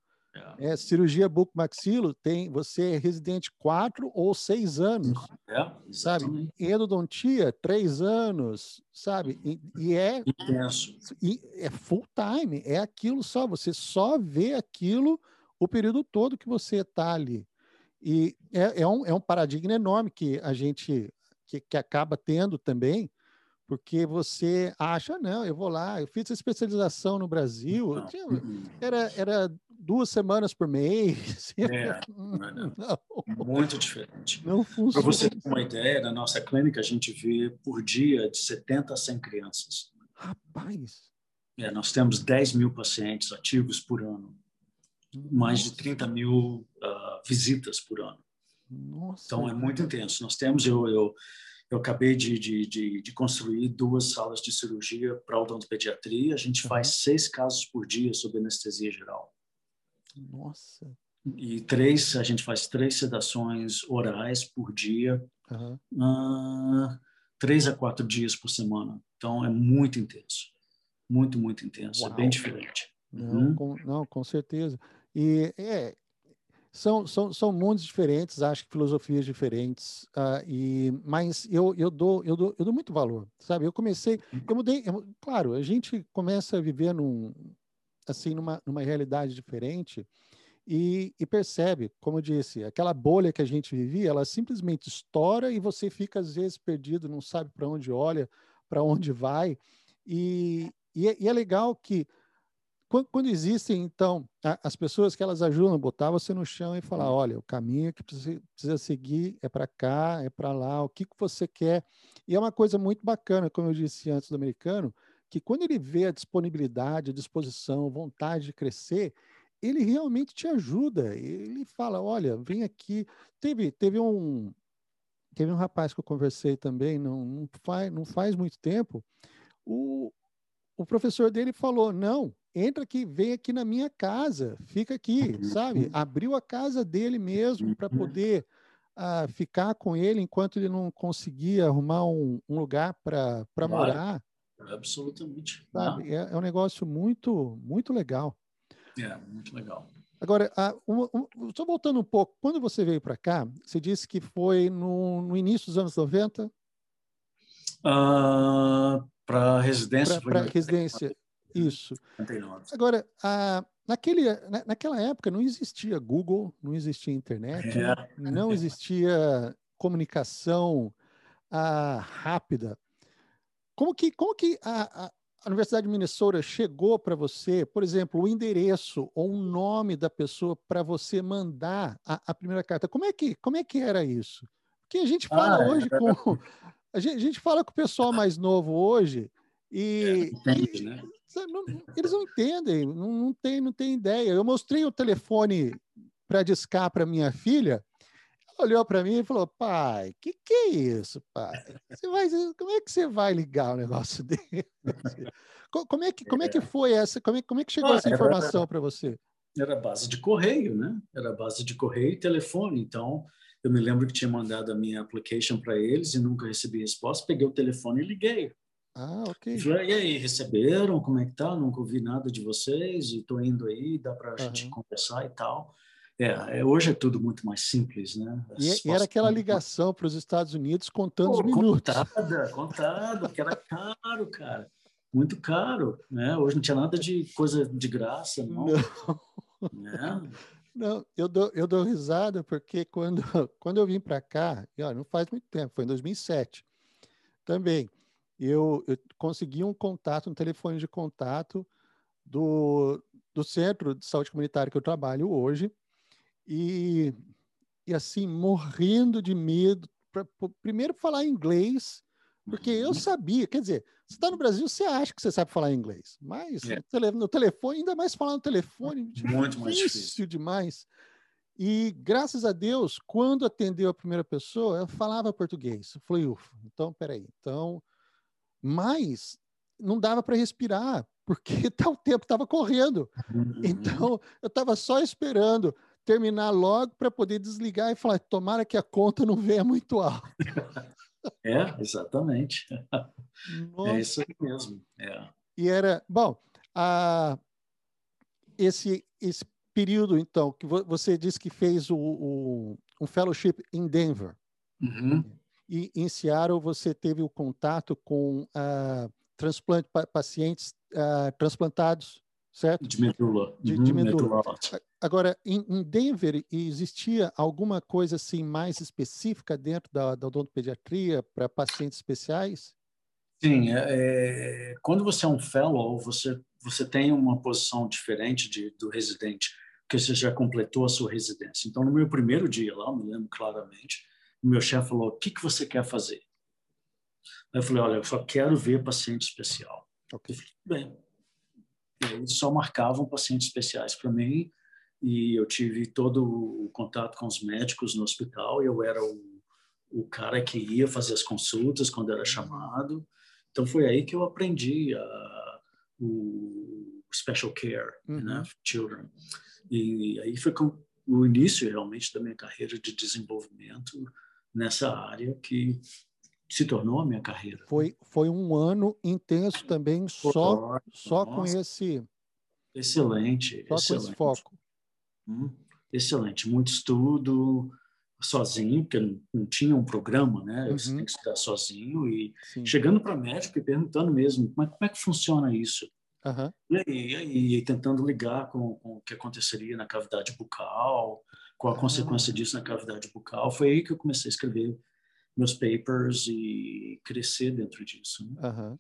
É. é, cirurgia bucomaxilo tem você é residente quatro ou seis anos, é, sabe? Endodontia três anos, sabe? E, e é intenso, e é full time, é aquilo só. Você só vê aquilo o período todo que você está ali. E é, é, um, é um paradigma enorme que a gente que, que acaba tendo também, porque você acha, não, eu vou lá, eu fiz especialização no Brasil, tinha, uhum. era, era duas semanas por mês. <laughs> É, não, muito diferente. Não funciona. Para você ter uma ideia, na nossa clínica a gente vê por dia de 70 a 100 crianças. Rapaz! É, nós temos 10 mil pacientes ativos por ano, Nossa. mais de 30 mil uh, visitas por ano. Nossa. Então é muito intenso. Nós temos, eu, eu, eu acabei de, de, de, de construir duas salas de cirurgia para odontopediatria. A gente uhum. faz seis casos por dia sob anestesia geral. Nossa. E três, a gente faz três sedações orais por dia, uhum. uh, três a quatro dias por semana. Então é muito intenso, muito muito intenso, Uau. é bem diferente. Não, uhum. com, não, com certeza. E é, são, são, são mundos diferentes, acho que filosofias diferentes, uh, e, mas eu, eu, dou, eu, dou, eu dou muito valor, sabe? Eu comecei, eu mudei, eu, claro, a gente começa a viver num, assim numa, numa realidade diferente e, e, percebe, como eu disse, aquela bolha que a gente vivia, ela simplesmente estoura e você fica às vezes perdido, não sabe para onde olha, para onde vai. E, e, é, e, é, legal que quando, quando, existem, então, as pessoas que elas ajudam a botar você no chão e falar, olha, o caminho que precisa, precisa seguir é para cá, é para lá, o que, que você quer. E é uma coisa muito bacana, como eu disse antes do americano, que quando ele vê a disponibilidade, a disposição, vontade de crescer, ele realmente te ajuda. Ele fala: olha, vem aqui. Teve, teve um. Teve um rapaz que eu conversei também, não, não, faz, não faz muito tempo. O, o professor dele falou: não, entra aqui, vem aqui na minha casa, fica aqui, sabe? Abriu a casa dele mesmo para poder uh, ficar com ele enquanto ele não conseguia arrumar um, um lugar para morar. Absolutamente. Sabe? É, é, um negócio muito, muito legal. É, muito legal. Agora, um, só voltando um pouco, quando você veio para cá, você disse que foi no, no início dos anos 90? Uh, para residência. Para residência, isso. 99. Agora, naquele, na, naquela época não existia Google, não existia internet, é. não existia comunicação ah, rápida. Como que, como que a, a, Universidade de Minnesota chegou para você, por exemplo, o endereço ou o nome da pessoa para você mandar a, a, primeira carta? Como é que, como é que era isso? Porque a gente fala ah, hoje é. com <laughs> a gente, a gente, fala com o pessoal mais novo hoje e, é, entende, e né? não, eles não entendem, não, não, tem, não tem ideia. Eu mostrei o telefone para discar para minha filha olhou para mim e falou: pai, que que é isso, pai? Você vai, como é que você vai ligar um negócio <laughs> desse? Como é que, como é que foi essa? Como é, como é que chegou ah, essa informação para você? Era base de correio, né? Era base de correio e telefone. Então, eu me lembro que tinha mandado a minha application para eles e nunca recebi resposta. Peguei o telefone e liguei. Ah, ok. falei, e aí, receberam? Como é que tá? Nunca ouvi nada de vocês e tô indo aí, dá para a gente Aham. conversar e tal. É, é, hoje é tudo muito mais simples, né? E, e era aquela ligação para os Estados Unidos contando os Pô, minutos. Contada, contada, que era caro, cara. Muito caro, né? Hoje não tinha nada de coisa de graça, não. Né? Não, eu dou, eu dou risada porque quando, <laughs> quando eu vim para cá, e, ó, não faz muito tempo, foi em 2007, também, eu, eu consegui um contato, um telefone de contato do, do centro de saúde comunitária que eu trabalho hoje, e, e assim, morrendo de medo, pra, pra- primeiro falar inglês, porque eu Uhum. sabia, quer dizer, você está no Brasil, você acha que você sabe falar inglês, mas É. no, tele- no telefone, ainda mais falar no telefone, Muito mais difícil. difícil demais. E graças a Deus, quando atendeu a primeira pessoa, eu falava português. Eu falei, ufa, então peraí. Então, mas não dava para respirar, porque <laughs> tá, o tempo estava correndo. Uhum. Então, eu estava só esperando terminar logo para poder desligar e falar, tomara que a conta não venha muito alta. <laughs> É, exatamente. Nossa. É isso aí mesmo. É. E era, bom, a, esse, esse período, então, que vo- você disse que fez o, o- um fellowship em Denver. Uhum. E em Seattle você teve o contato com ah, transplante, pa- pacientes ah, transplantados, certo? De medula. De- Uhum, de medula. Agora, em, em Denver, existia alguma coisa assim mais específica dentro da, da odontopediatria para pacientes especiais? Sim, é, é, quando você é um fellow, você, você tem uma posição diferente de, do residente, porque você já completou a sua residência. Então, no meu primeiro dia lá, eu me lembro claramente, o meu chefe falou, o que, que você quer fazer? Eu falei, olha, eu só quero ver paciente especial. Ok. Bem, e aí eles só marcavam pacientes especiais para mim e eu tive todo o contato com os médicos no hospital. Eu era o, o cara que ia fazer as consultas quando era chamado. Então foi aí que eu aprendi a, o special care, Uhum. né, children. E aí foi com o início realmente da minha carreira de desenvolvimento nessa área que se tornou a minha carreira. Foi, foi um ano intenso também, só, só com esse, excelente, só com esse excelente. foco. Hum, excelente, muito estudo sozinho, porque não, não tinha um programa, né? Você Uhum. tem que estudar sozinho e Sim. chegando para médico e perguntando mesmo, mas como é que funciona isso? Aham. E aí, e aí, tentando ligar com, com o que aconteceria na cavidade bucal, qual a Ah. consequência disso na cavidade bucal. Foi aí que eu comecei a escrever meus papers e crescer dentro disso. né? Aham.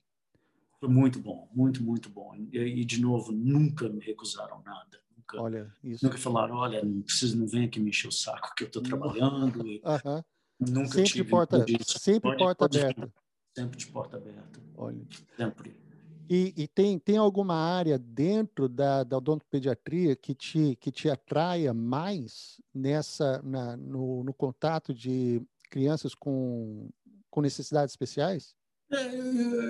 Foi muito bom, muito, muito bom. E, e, de novo, nunca me recusaram nada. Nunca, Olha, isso. nunca falaram, olha, não precisa, não vem aqui me encher o saco que eu estou trabalhando. <laughs> Aham. nunca Sempre tive porta, disso. sempre Pode- porta pode aberta. Sempre de porta aberta, Olha. sempre. E, e tem, tem alguma área dentro da, da odontopediatria que te, que te atraia mais nessa, na, no, no contato de crianças com, com necessidades especiais? É,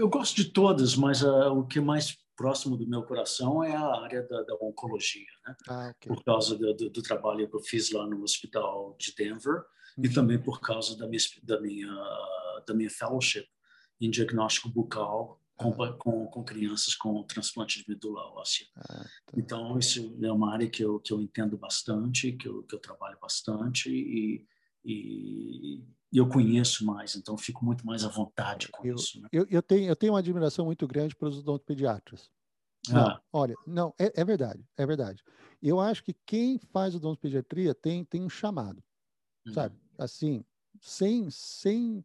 eu, gosto de todas, mas ah, o que é mais próximo do meu coração é a área da, da oncologia, né? Ah, ok. Por causa do, do, do trabalho que eu fiz lá no hospital de Denver e Uhum. também por causa da minha, da minha, da minha fellowship em diagnóstico bucal com, Ah. com, com crianças com transplante de medula óssea. Ah, tá. Então, isso é uma área que eu, que eu entendo bastante, que eu, que eu trabalho bastante e, e, e eu conheço mais, então fico muito mais à vontade com Eu- isso. Né? Eu, eu, tenho, eu tenho uma admiração muito grande para os odontopediatras. Não, Ah, olha, não, é, é verdade, é verdade. Eu acho que quem faz odontopediatria tem, tem um chamado, hum, sabe? Assim, sem, sem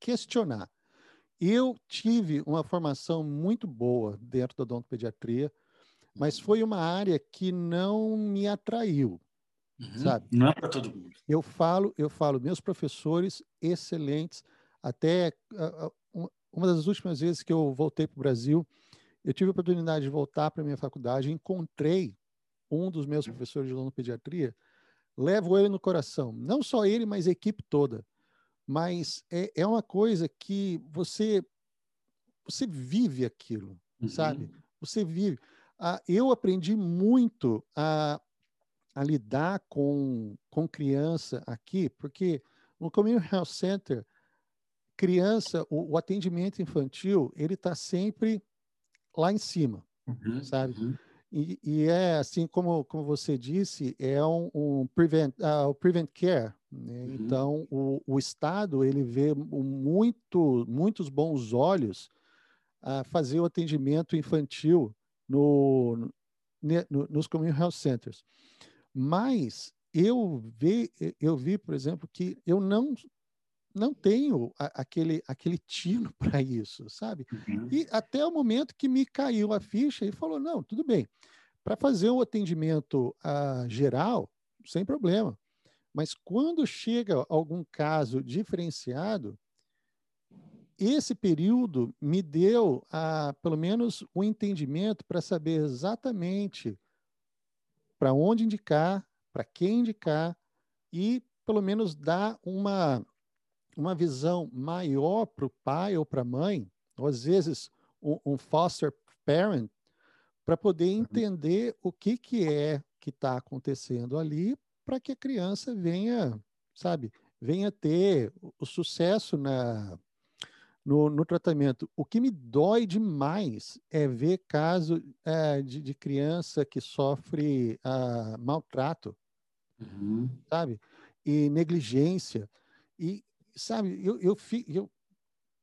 questionar. Eu tive uma formação muito boa dentro da odontopediatria, mas foi uma área que não me atraiu. Uhum. sabe? Não é para todo mundo. Eu falo, eu falo, meus professores excelentes, até ah, ah, um- uma das últimas vezes que eu voltei para o Brasil, eu tive a oportunidade de voltar para a minha faculdade, encontrei um dos meus professores de odontopediatria, levo ele no coração, não só ele, mas a equipe toda. Mas é, é uma coisa que você você vive aquilo, Uhum. sabe? Você vive. Ah, eu aprendi muito a, a lidar com, com criança aqui, porque no Community Health Center, criança, o, o atendimento infantil, ele está sempre lá em cima, uhum, sabe? Uhum. E, e, é assim como, como você disse, é um, um prevent, uh, o prevent care. Né? Uhum. Então, o, o Estado ele vê muito, muitos bons olhos a fazer o atendimento infantil no, no, nos community health centers. Mas eu vi, eu vi, por exemplo, que eu não não tenho a, aquele aquele tino <laughs> para isso, sabe? Uhum. E até o momento que me caiu a ficha e falou não, tudo bem, para fazer o atendimento uh, geral, sem problema. Mas quando chega algum caso diferenciado, esse período me deu, ah, pelo menos, o um entendimento para saber exatamente para onde indicar, para quem indicar e, pelo menos, dar uma, uma visão maior para o pai ou para a mãe, ou às vezes um, um foster parent, para poder uhum. entender o que, que é que está acontecendo ali, para que a criança venha, sabe, venha ter o sucesso na, no, no, tratamento. O que me dói demais é ver caso é, de, de, criança que sofre uh, maltrato, uhum. sabe? E negligência. E, sabe, eu, eu, eu,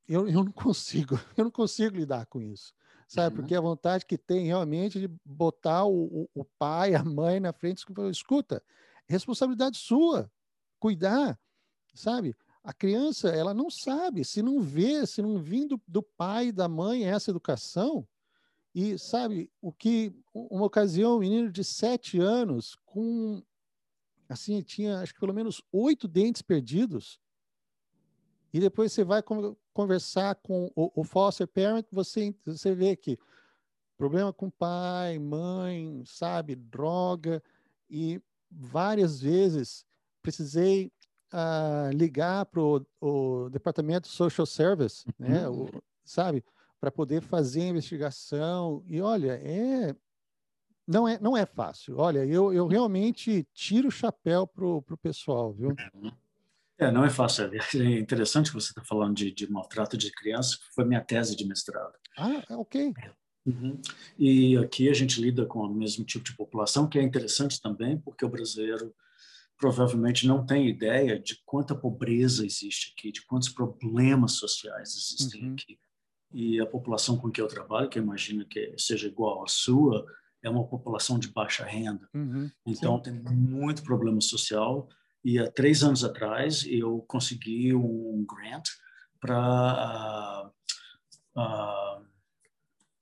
eu, eu não consigo, <laughs> eu não consigo lidar com isso sabe? Uhum. Porque a vontade que tem realmente de botar o, o, pai, a mãe na frente escuta, responsabilidade sua, cuidar, sabe? A criança, ela não sabe, se não vê, se não vir do, do pai, da mãe essa educação, e sabe, o que, uma ocasião, um menino de sete anos, com, assim, tinha acho que pelo menos oito dentes perdidos, e depois você vai conversar com o, o foster parent, você, você vê que problema com pai, mãe, sabe, droga, e várias vezes precisei uh, ligar para o departamento social service, né, uhum. o, sabe, para poder fazer a investigação. E olha, é não é não é fácil. Olha, eu, eu realmente tiro o chapéu pro, pro pessoal, viu? É, não é fácil. É interessante que você está falando de, de, maltrato de crianças, foi minha tese de mestrado. Ah, ok. Uhum. E aqui a gente lida com o mesmo tipo de população, que é interessante também, porque o brasileiro provavelmente não tem ideia de quanta pobreza existe aqui, de quantos problemas sociais existem uhum. aqui. E a população com que eu trabalho, que eu imagino que seja igual à sua, é uma população de baixa renda. Uhum. Então, Sim. tem muito problema social e há três anos atrás eu consegui um grant para uh, uh,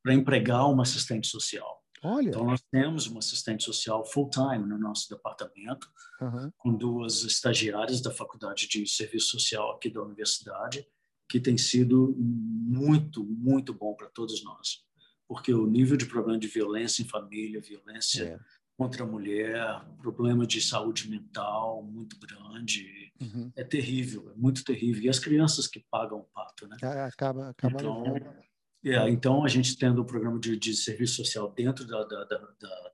para empregar uma assistente social. Olha. Então nós temos uma assistente social full time no nosso departamento, uhum. com duas estagiárias da faculdade de serviço social aqui da universidade, que tem sido muito muito bom para todos nós, porque o nível de problema de violência em família, violência é contra a mulher, problema de saúde mental muito grande. Uhum. É terrível, é muito terrível. E as crianças que pagam o pato, né? Acaba, acaba então, é, então, a gente tendo o programa de, de serviço social dentro da, da, da,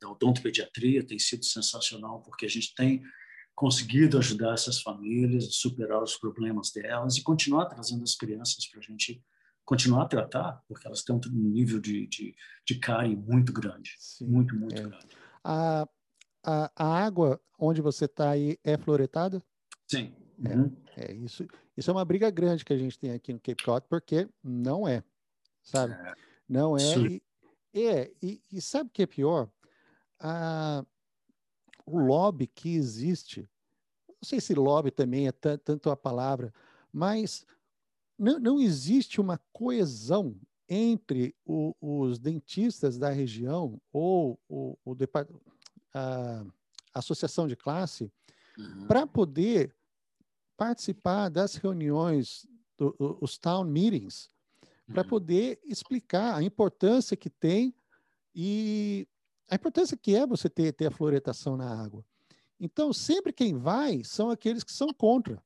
da, odontopediatria tem sido sensacional, porque a gente tem conseguido ajudar essas famílias a superar os problemas delas e continuar trazendo as crianças para a gente continuar a tratar, porque elas têm um nível de, de, de cárie muito grande, Sim, muito, muito é. grande. A, a, a água onde você está aí é fluoretada? Sim. É, uhum. É, é, isso, isso é uma briga grande que a gente tem aqui no Cape Cod, porque não é, sabe? É. Não é. E, é e, e, sabe o que é pior? A, o lobby que existe, não sei se lobby também é tanto a palavra, mas não, não existe uma coesão entre o, os dentistas da região ou o, o a, associação de classe uhum. para poder participar das reuniões, do, os town meetings, para uhum. poder explicar a importância que tem e a importância que é você ter, ter a fluoretação na água. Então, sempre quem vai são aqueles que são contra.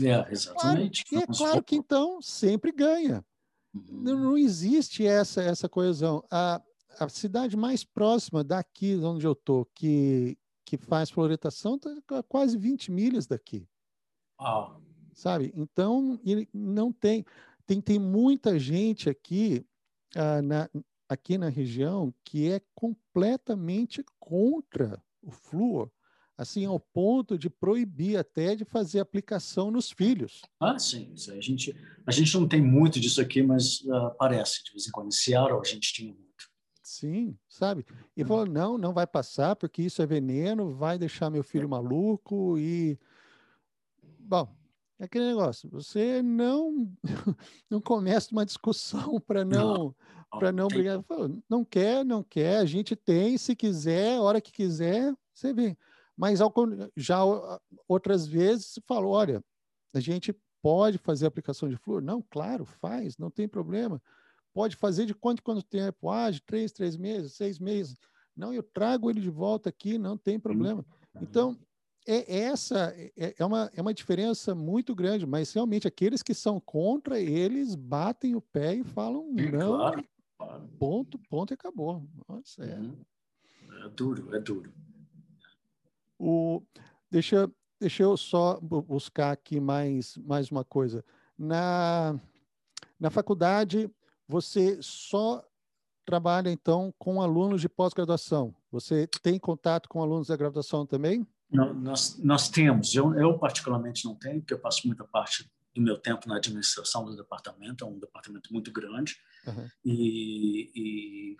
É, exatamente. Claro, e é claro que então sempre ganha. Não, não existe essa, essa coesão. A, a cidade mais próxima daqui, onde eu estou, que, que faz floretação, está quase 20 milhas daqui. Uau. sabe? Então, ele não tem, tem, tem muita gente aqui, ah, na, aqui na região que é completamente contra o flúor, assim, ao ponto de proibir até de fazer aplicação nos filhos. Ah, sim. A gente, a gente não tem muito disso aqui, mas uh, parece, de vez em quando. Em Seattle a gente tinha muito. Sim, sabe? E falou, não, não vai passar, porque isso é veneno, vai deixar meu filho maluco e... Bom, é aquele negócio, você não <laughs> não começa uma discussão <laughs> para não, não para não brigar. Não quer, não quer, a gente tem, se quiser, hora que quiser, você vem. Mas ao, já outras vezes falou, olha, a gente pode fazer aplicação de flúor? Não, claro, faz, não tem problema. Pode fazer de quanto quanto tempo? Ah, de três, três meses, seis meses. Não, eu trago ele de volta aqui, não tem problema. Então, é essa é, é, uma, é uma diferença muito grande, mas realmente aqueles que são contra, eles batem o pé e falam não. Claro, claro. Ponto, ponto e acabou. Nossa, é. Uhum. é duro, é duro. O, deixa, deixa eu só buscar aqui mais, mais uma coisa. Na, na faculdade, você só trabalha, então, com alunos de pós-graduação. Você tem contato com alunos da graduação também? Nós, nós temos, eu, eu particularmente não tenho, porque eu passo muita parte do meu tempo na administração do departamento, é um departamento muito grande, uhum. e, e,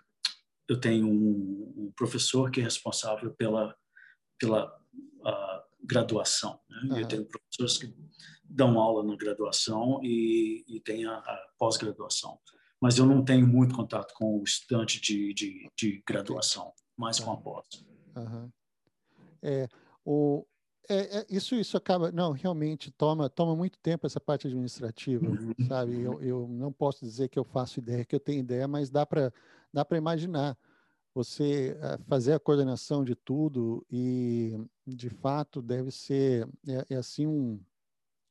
eu tenho um, um, professor que é responsável pela, pela graduação. Né? Uhum. Eu tenho professores que dão aula na graduação e, e tem a, a pós-graduação. Mas eu não tenho muito contato com o estudante de, de, de graduação, mais com a pós. Uhum. É, o, é, é, isso, isso acaba, não, realmente toma, toma muito tempo essa parte administrativa, uhum. sabe? Eu, eu não posso dizer que eu faço ideia, que eu tenho ideia, mas dá para dá para imaginar você eh, fazer a coordenação de tudo e, de fato, deve ser, é, é assim um,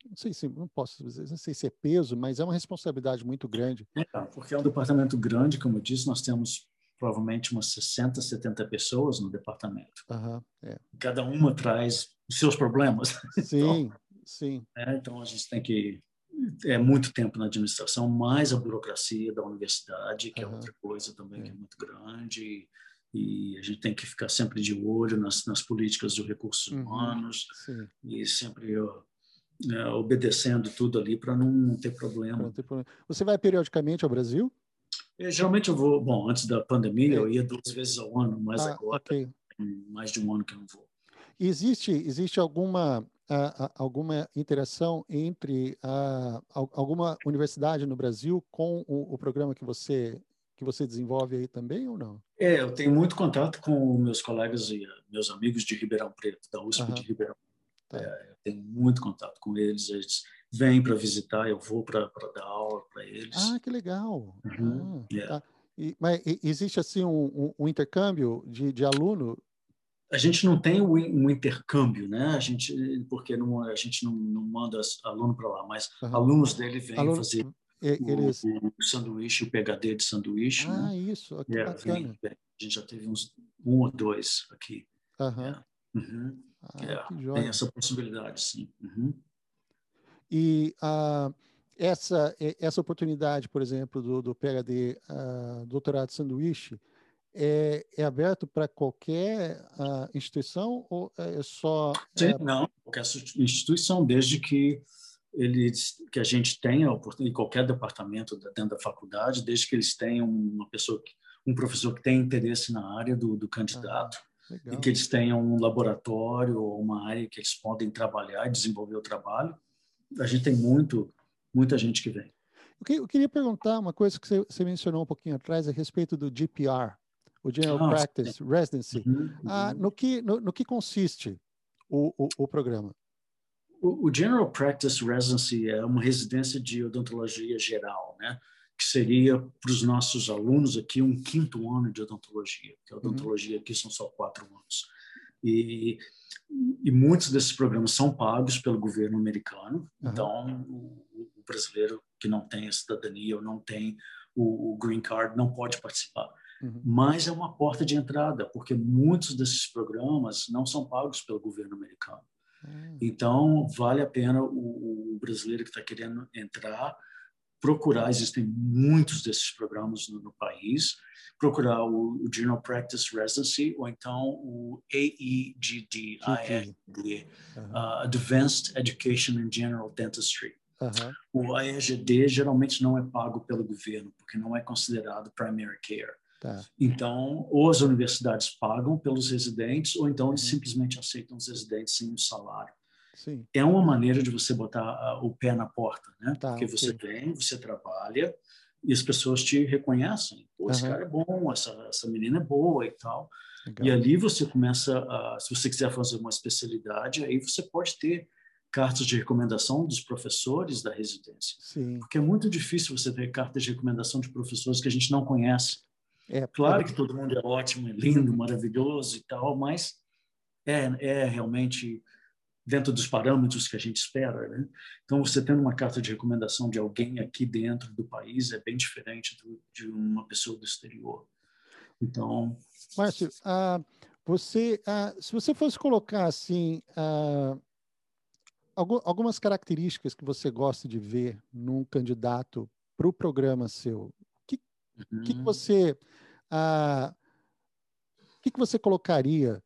não sei se não posso dizer, não sei se é peso, mas é uma responsabilidade muito grande. É, porque é um departamento grande, como eu disse, nós temos provavelmente umas 60, 70 pessoas no departamento. Uhum, é. Cada uma traz os seus problemas. Sim, <laughs> então, sim. É, então a gente tem que é muito tempo na administração, mais a burocracia da universidade, que uhum. é outra coisa também é. que é muito grande. E a gente tem que ficar sempre de olho nas, nas políticas de recursos uhum, humanos sim. e sempre é, obedecendo tudo ali para não, não, ter problema. Não ter problema. Você vai periodicamente ao Brasil? Eu, geralmente eu vou, bom, antes da pandemia eu ia duas vezes ao ano, mas ah, agora okay. mais de um ano que eu não vou. Existe, existe alguma, alguma interação entre alguma universidade no Brasil com o, o, programa que você, que você desenvolve aí também ou não? É, eu tenho muito contato com meus colegas e meus amigos de Ribeirão Preto, da USP uhum. de Ribeirão. Tá. É, eu tenho muito contato com eles, eles vêm para visitar, eu vou para dar aula para eles. Ah, que legal. Uhum. Ah, yeah. tá. e, mas existe assim um, um, intercâmbio de, de, aluno? A gente não tem um, intercâmbio, né? A gente porque não, a gente não, não manda aluno para lá, mas uhum. alunos dele vêm Aluno, fazer eles... o, o, sanduíche, o PhD de sanduíche. Ah, né? isso, que yeah, bacana. Vem, a gente já teve uns um ou dois aqui. Uhum. Yeah. Uhum. Ah, yeah. Tem essa possibilidade, sim. Uhum. E uh, essa, essa oportunidade, por exemplo, do, do PhD, uh, doutorado de sanduíche, é, é aberto para qualquer uh, instituição ou é só... Sim, é... não, qualquer instituição, desde que eles que a gente tenha em qualquer departamento dentro da faculdade, desde que eles tenham uma pessoa, um professor que tem interesse na área do, do candidato ah, e que eles tenham um laboratório ou uma área que eles podem trabalhar e desenvolver o trabalho, a gente tem muito, muita gente que vem. Eu queria perguntar uma coisa que você mencionou um pouquinho atrás a respeito do GPR, o General Practice sim. Residency. Uhum, uhum. Ah, no, que, no, no, que consiste o, o, o programa? O, o, General Practice Residency é uma residência de odontologia geral, né? que seria para os nossos alunos aqui um quinto ano de odontologia, porque a uhum. odontologia aqui são só quatro anos. E e muitos desses programas são pagos pelo governo americano. Uhum. Então, o, o, brasileiro que não tem a cidadania ou não tem o, o green card não pode participar. Uhum. Mas é uma porta de entrada, porque muitos desses programas não são pagos pelo governo americano. Hum. Então, vale a pena o, o brasileiro que está querendo entrar procurar, existem muitos desses programas no, no país, procurar o, o, General Practice Residency ou então o AEGD, AED, uh, Advanced Education in General Dentistry. Uhum. O AEGD geralmente não é pago pelo governo, porque não é considerado primary care. Tá. Então, ou as universidades pagam pelos residentes, ou então eles uhum. simplesmente aceitam os residentes sem o salário. Sim. É uma maneira de você botar uh, o pé na porta, né? Tá, Porque você vem, você trabalha e as pessoas te reconhecem. Pô, esse cara é bom, essa, essa menina é boa e tal. Legal. E ali você começa, a, se você quiser fazer uma especialidade, aí você pode ter cartas de recomendação dos professores da residência. Sim. Porque é muito difícil você ter cartas de recomendação de professores que a gente não conhece. É, claro que todo mundo é ótimo, é lindo, maravilhoso e tal, mas é, é realmente dentro dos parâmetros que a gente espera. Né? Então, você tendo uma carta de recomendação de alguém aqui dentro do país é bem diferente do, de uma pessoa do exterior. Então, Márcio, uh, você, uh, se você fosse colocar assim uh, algumas características que você gosta de ver num candidato para o programa seu, o que, uhum. que, você, uh, que, que você colocaria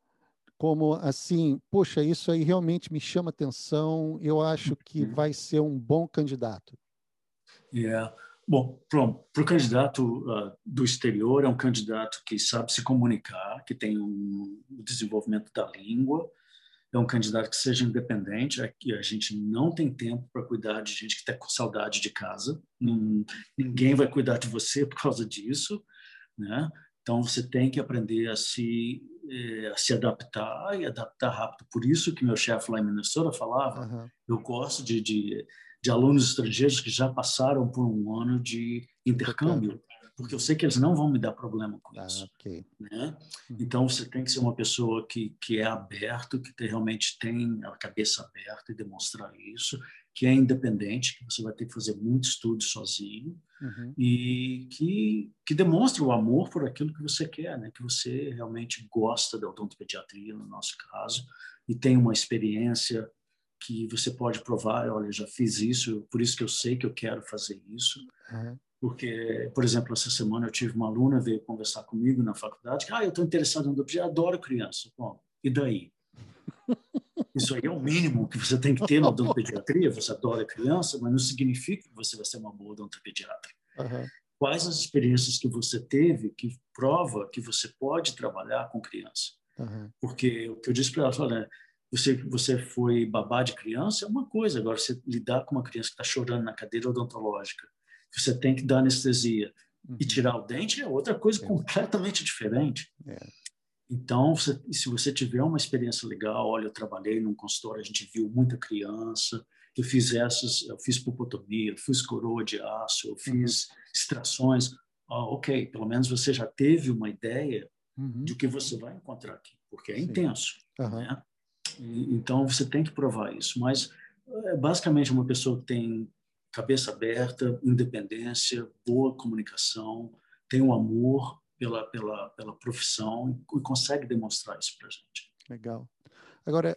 como assim, poxa, isso aí realmente me chama atenção, eu acho que uhum. vai ser um bom candidato. Yeah. Bom, para o candidato uh, do exterior, é um candidato que sabe se comunicar, que tem um desenvolvimento da língua, é um candidato que seja independente, aqui a gente não tem tempo para cuidar de gente que está com saudade de casa, ninguém vai cuidar de você por causa disso, né? Então você tem que aprender a se eh, se adaptar e adaptar rápido. Por isso que meu chefe lá em Minnesota falava, uhum. eu gosto de, de, de, alunos estrangeiros que já passaram por um ano de intercâmbio, porque eu sei que eles não vão me dar problema com ah, isso. Okay. Né? Uhum. Então você tem que ser uma pessoa que, que é aberto, que realmente tem a cabeça aberta e demonstrar isso, que é independente, que você vai ter que fazer muito estudo sozinho uhum. e que, que demonstre o amor por aquilo que você quer, né? que você realmente gosta da odontopediatria, no nosso caso, e tem uma experiência que você pode provar, olha, já fiz isso, por isso que eu sei que eu quero fazer isso. Uhum. Porque, por exemplo, essa semana eu tive uma aluna veio conversar comigo na faculdade, que, ah, eu estou interessado em odontopediatria, adoro criança. Bom, e daí? Isso aí é o mínimo que você tem que ter na odontopediatria. Você adora criança, mas não significa que você vai ser uma boa odontopediatra. Uhum. Quais as experiências que você teve que prova que você pode trabalhar com criança? Uhum. Porque o que eu disse para ela, olha, você, você foi babá de criança é uma coisa, agora você lidar com uma criança que está chorando na cadeira odontológica, você tem que dar anestesia uhum. e tirar o dente é outra coisa é. completamente diferente. É. Então, você, se você tiver uma experiência legal, olha, eu trabalhei num consultório, a gente viu muita criança, eu fiz essas, eu fiz pupotomia, eu fiz coroa de aço, eu uhum. fiz uhum. extrações. Ah, ok, pelo menos você já teve uma ideia uhum. de que você vai encontrar aqui, porque é Sim. intenso. Uhum. Né? E, então, você tem que provar isso. Mas, é basicamente, uma pessoa que tem cabeça aberta, independência, boa comunicação, tem um amor pela, pela, pela profissão e consegue demonstrar isso para a gente. Legal. Agora,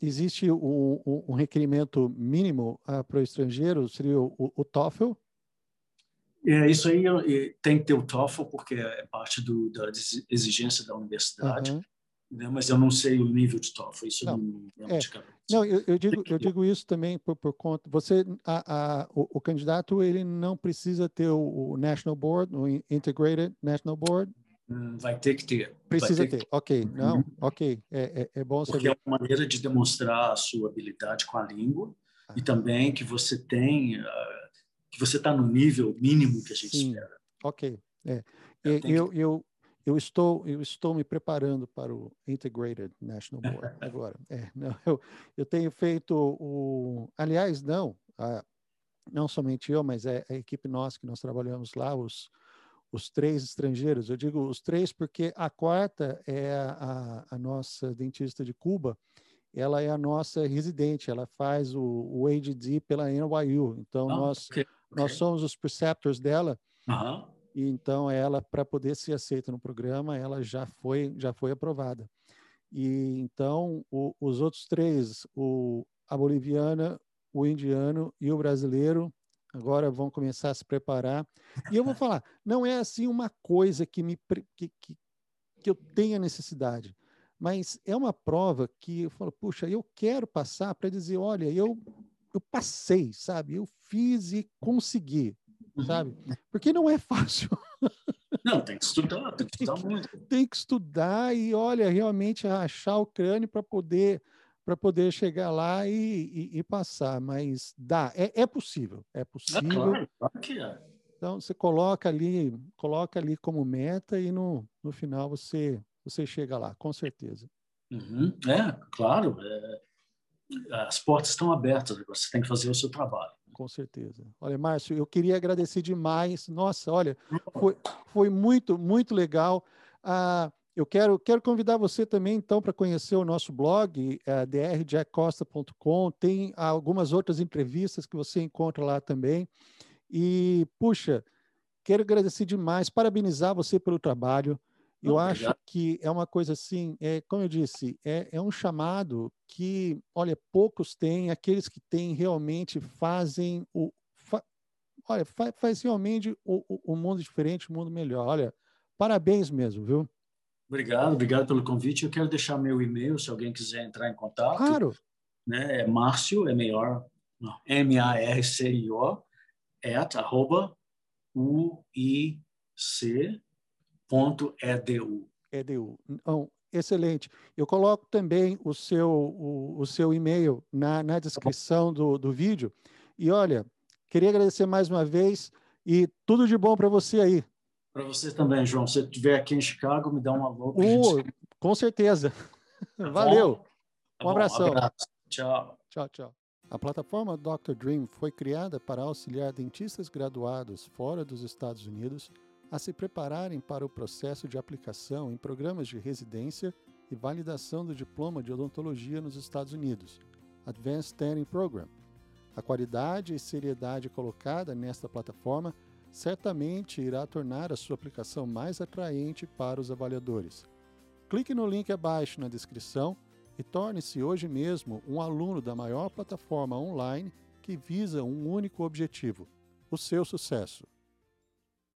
existe um, um, requerimento mínimo uh, para o estrangeiro, seria o, o, TOEFL? É, isso aí tem que ter o TOEFL, porque é parte do, da exigência da universidade. Uhum né? mas eu não sei o nível de TOEFL, isso não, não é, de cabeça. Não, eu, eu, digo, eu digo isso também por, por conta, você, a, a, o, o, candidato, ele não precisa ter o, o, National Board, o Integrated National Board? Hum, vai ter que ter. Precisa ter, ter. ok, uhum. não, ok, é, é, é bom saber. Porque é uma maneira de demonstrar a sua habilidade com a língua ah. e também que você tem, uh, que você está no nível mínimo que a gente Sim. espera. Ok, é. Eu, eu, eu estou eu estou me preparando para o Integrated National Board <laughs> agora. É, não, <laughs> eu, eu tenho feito o, aliás não, a, não somente eu, mas é a equipe nossa que nós trabalhamos lá, os os três estrangeiros. Eu digo os três porque a quarta é a, a nossa dentista de Cuba. Ela é a nossa residente. Ela faz o, o ADD pela NYU. Então oh, nós okay, okay. nós somos os preceptors dela. Uh -huh. E então ela, para poder ser aceita no programa, ela já foi já foi aprovada. E então o, os outros três, o, a boliviana, o indiano e o brasileiro, agora vão começar a se preparar. E eu vou <laughs> falar, não é assim uma coisa que me que, que, que eu tenha necessidade, mas é uma prova que eu falo, puxa, eu quero passar para dizer, olha, eu eu passei, sabe? Eu fiz e consegui. Sabe? Porque não é fácil. <laughs> Não, tem que estudar, tem que estudar muito. Tem que estudar e, olha, realmente achar o crânio para poder para poder chegar lá e, e, e, passar, mas dá, é, é possível, é possível. É claro, claro que é. Então você coloca ali, coloca ali como meta e no, no final você você chega lá, com certeza. Uhum. É, claro. É, as portas estão abertas, você tem que fazer o seu trabalho. Com certeza. Olha, Márcio, eu queria agradecer demais. Nossa, olha, foi, foi muito, muito legal. Ah, eu quero, quero convidar você também, então, para conhecer o nosso blog, é, drjacosta.com. Tem algumas outras entrevistas que você encontra lá também. E, puxa, quero agradecer demais, parabenizar você pelo trabalho. Eu acho que é uma coisa assim, é, como eu disse, é, é um chamado que, olha, poucos têm, aqueles que têm realmente fazem o. Fa, olha, faz, faz realmente o, o, o, mundo diferente, o mundo melhor. Olha, parabéns mesmo, viu? Obrigado, obrigado pelo convite. Eu quero deixar meu e-mail, se alguém quiser entrar em contato. Claro. Né, é Márcio, é melhor, M-A-R-C-I-O, at, arroba, U-I-C edu. Edu. Então, excelente. Eu coloco também o seu, o, o seu e-mail na, na descrição do, do vídeo. E olha, queria agradecer mais uma vez e tudo de bom para você aí. Para você também, João. Se estiver aqui em Chicago, me dá um alô. Uh, gente... Com certeza. Tá Valeu. Tá um abração. Abraço. Tchau. Tchau, tchau. A plataforma Dr. Dream foi criada para auxiliar dentistas graduados fora dos Estados Unidos a se prepararem para o processo de aplicação em programas de residência e validação do diploma de odontologia nos Estados Unidos, Advanced Training Program. A qualidade e seriedade colocada nesta plataforma certamente irá tornar a sua aplicação mais atraente para os avaliadores. Clique no link abaixo na descrição e torne-se hoje mesmo um aluno da maior plataforma online que visa um único objetivo: o seu sucesso.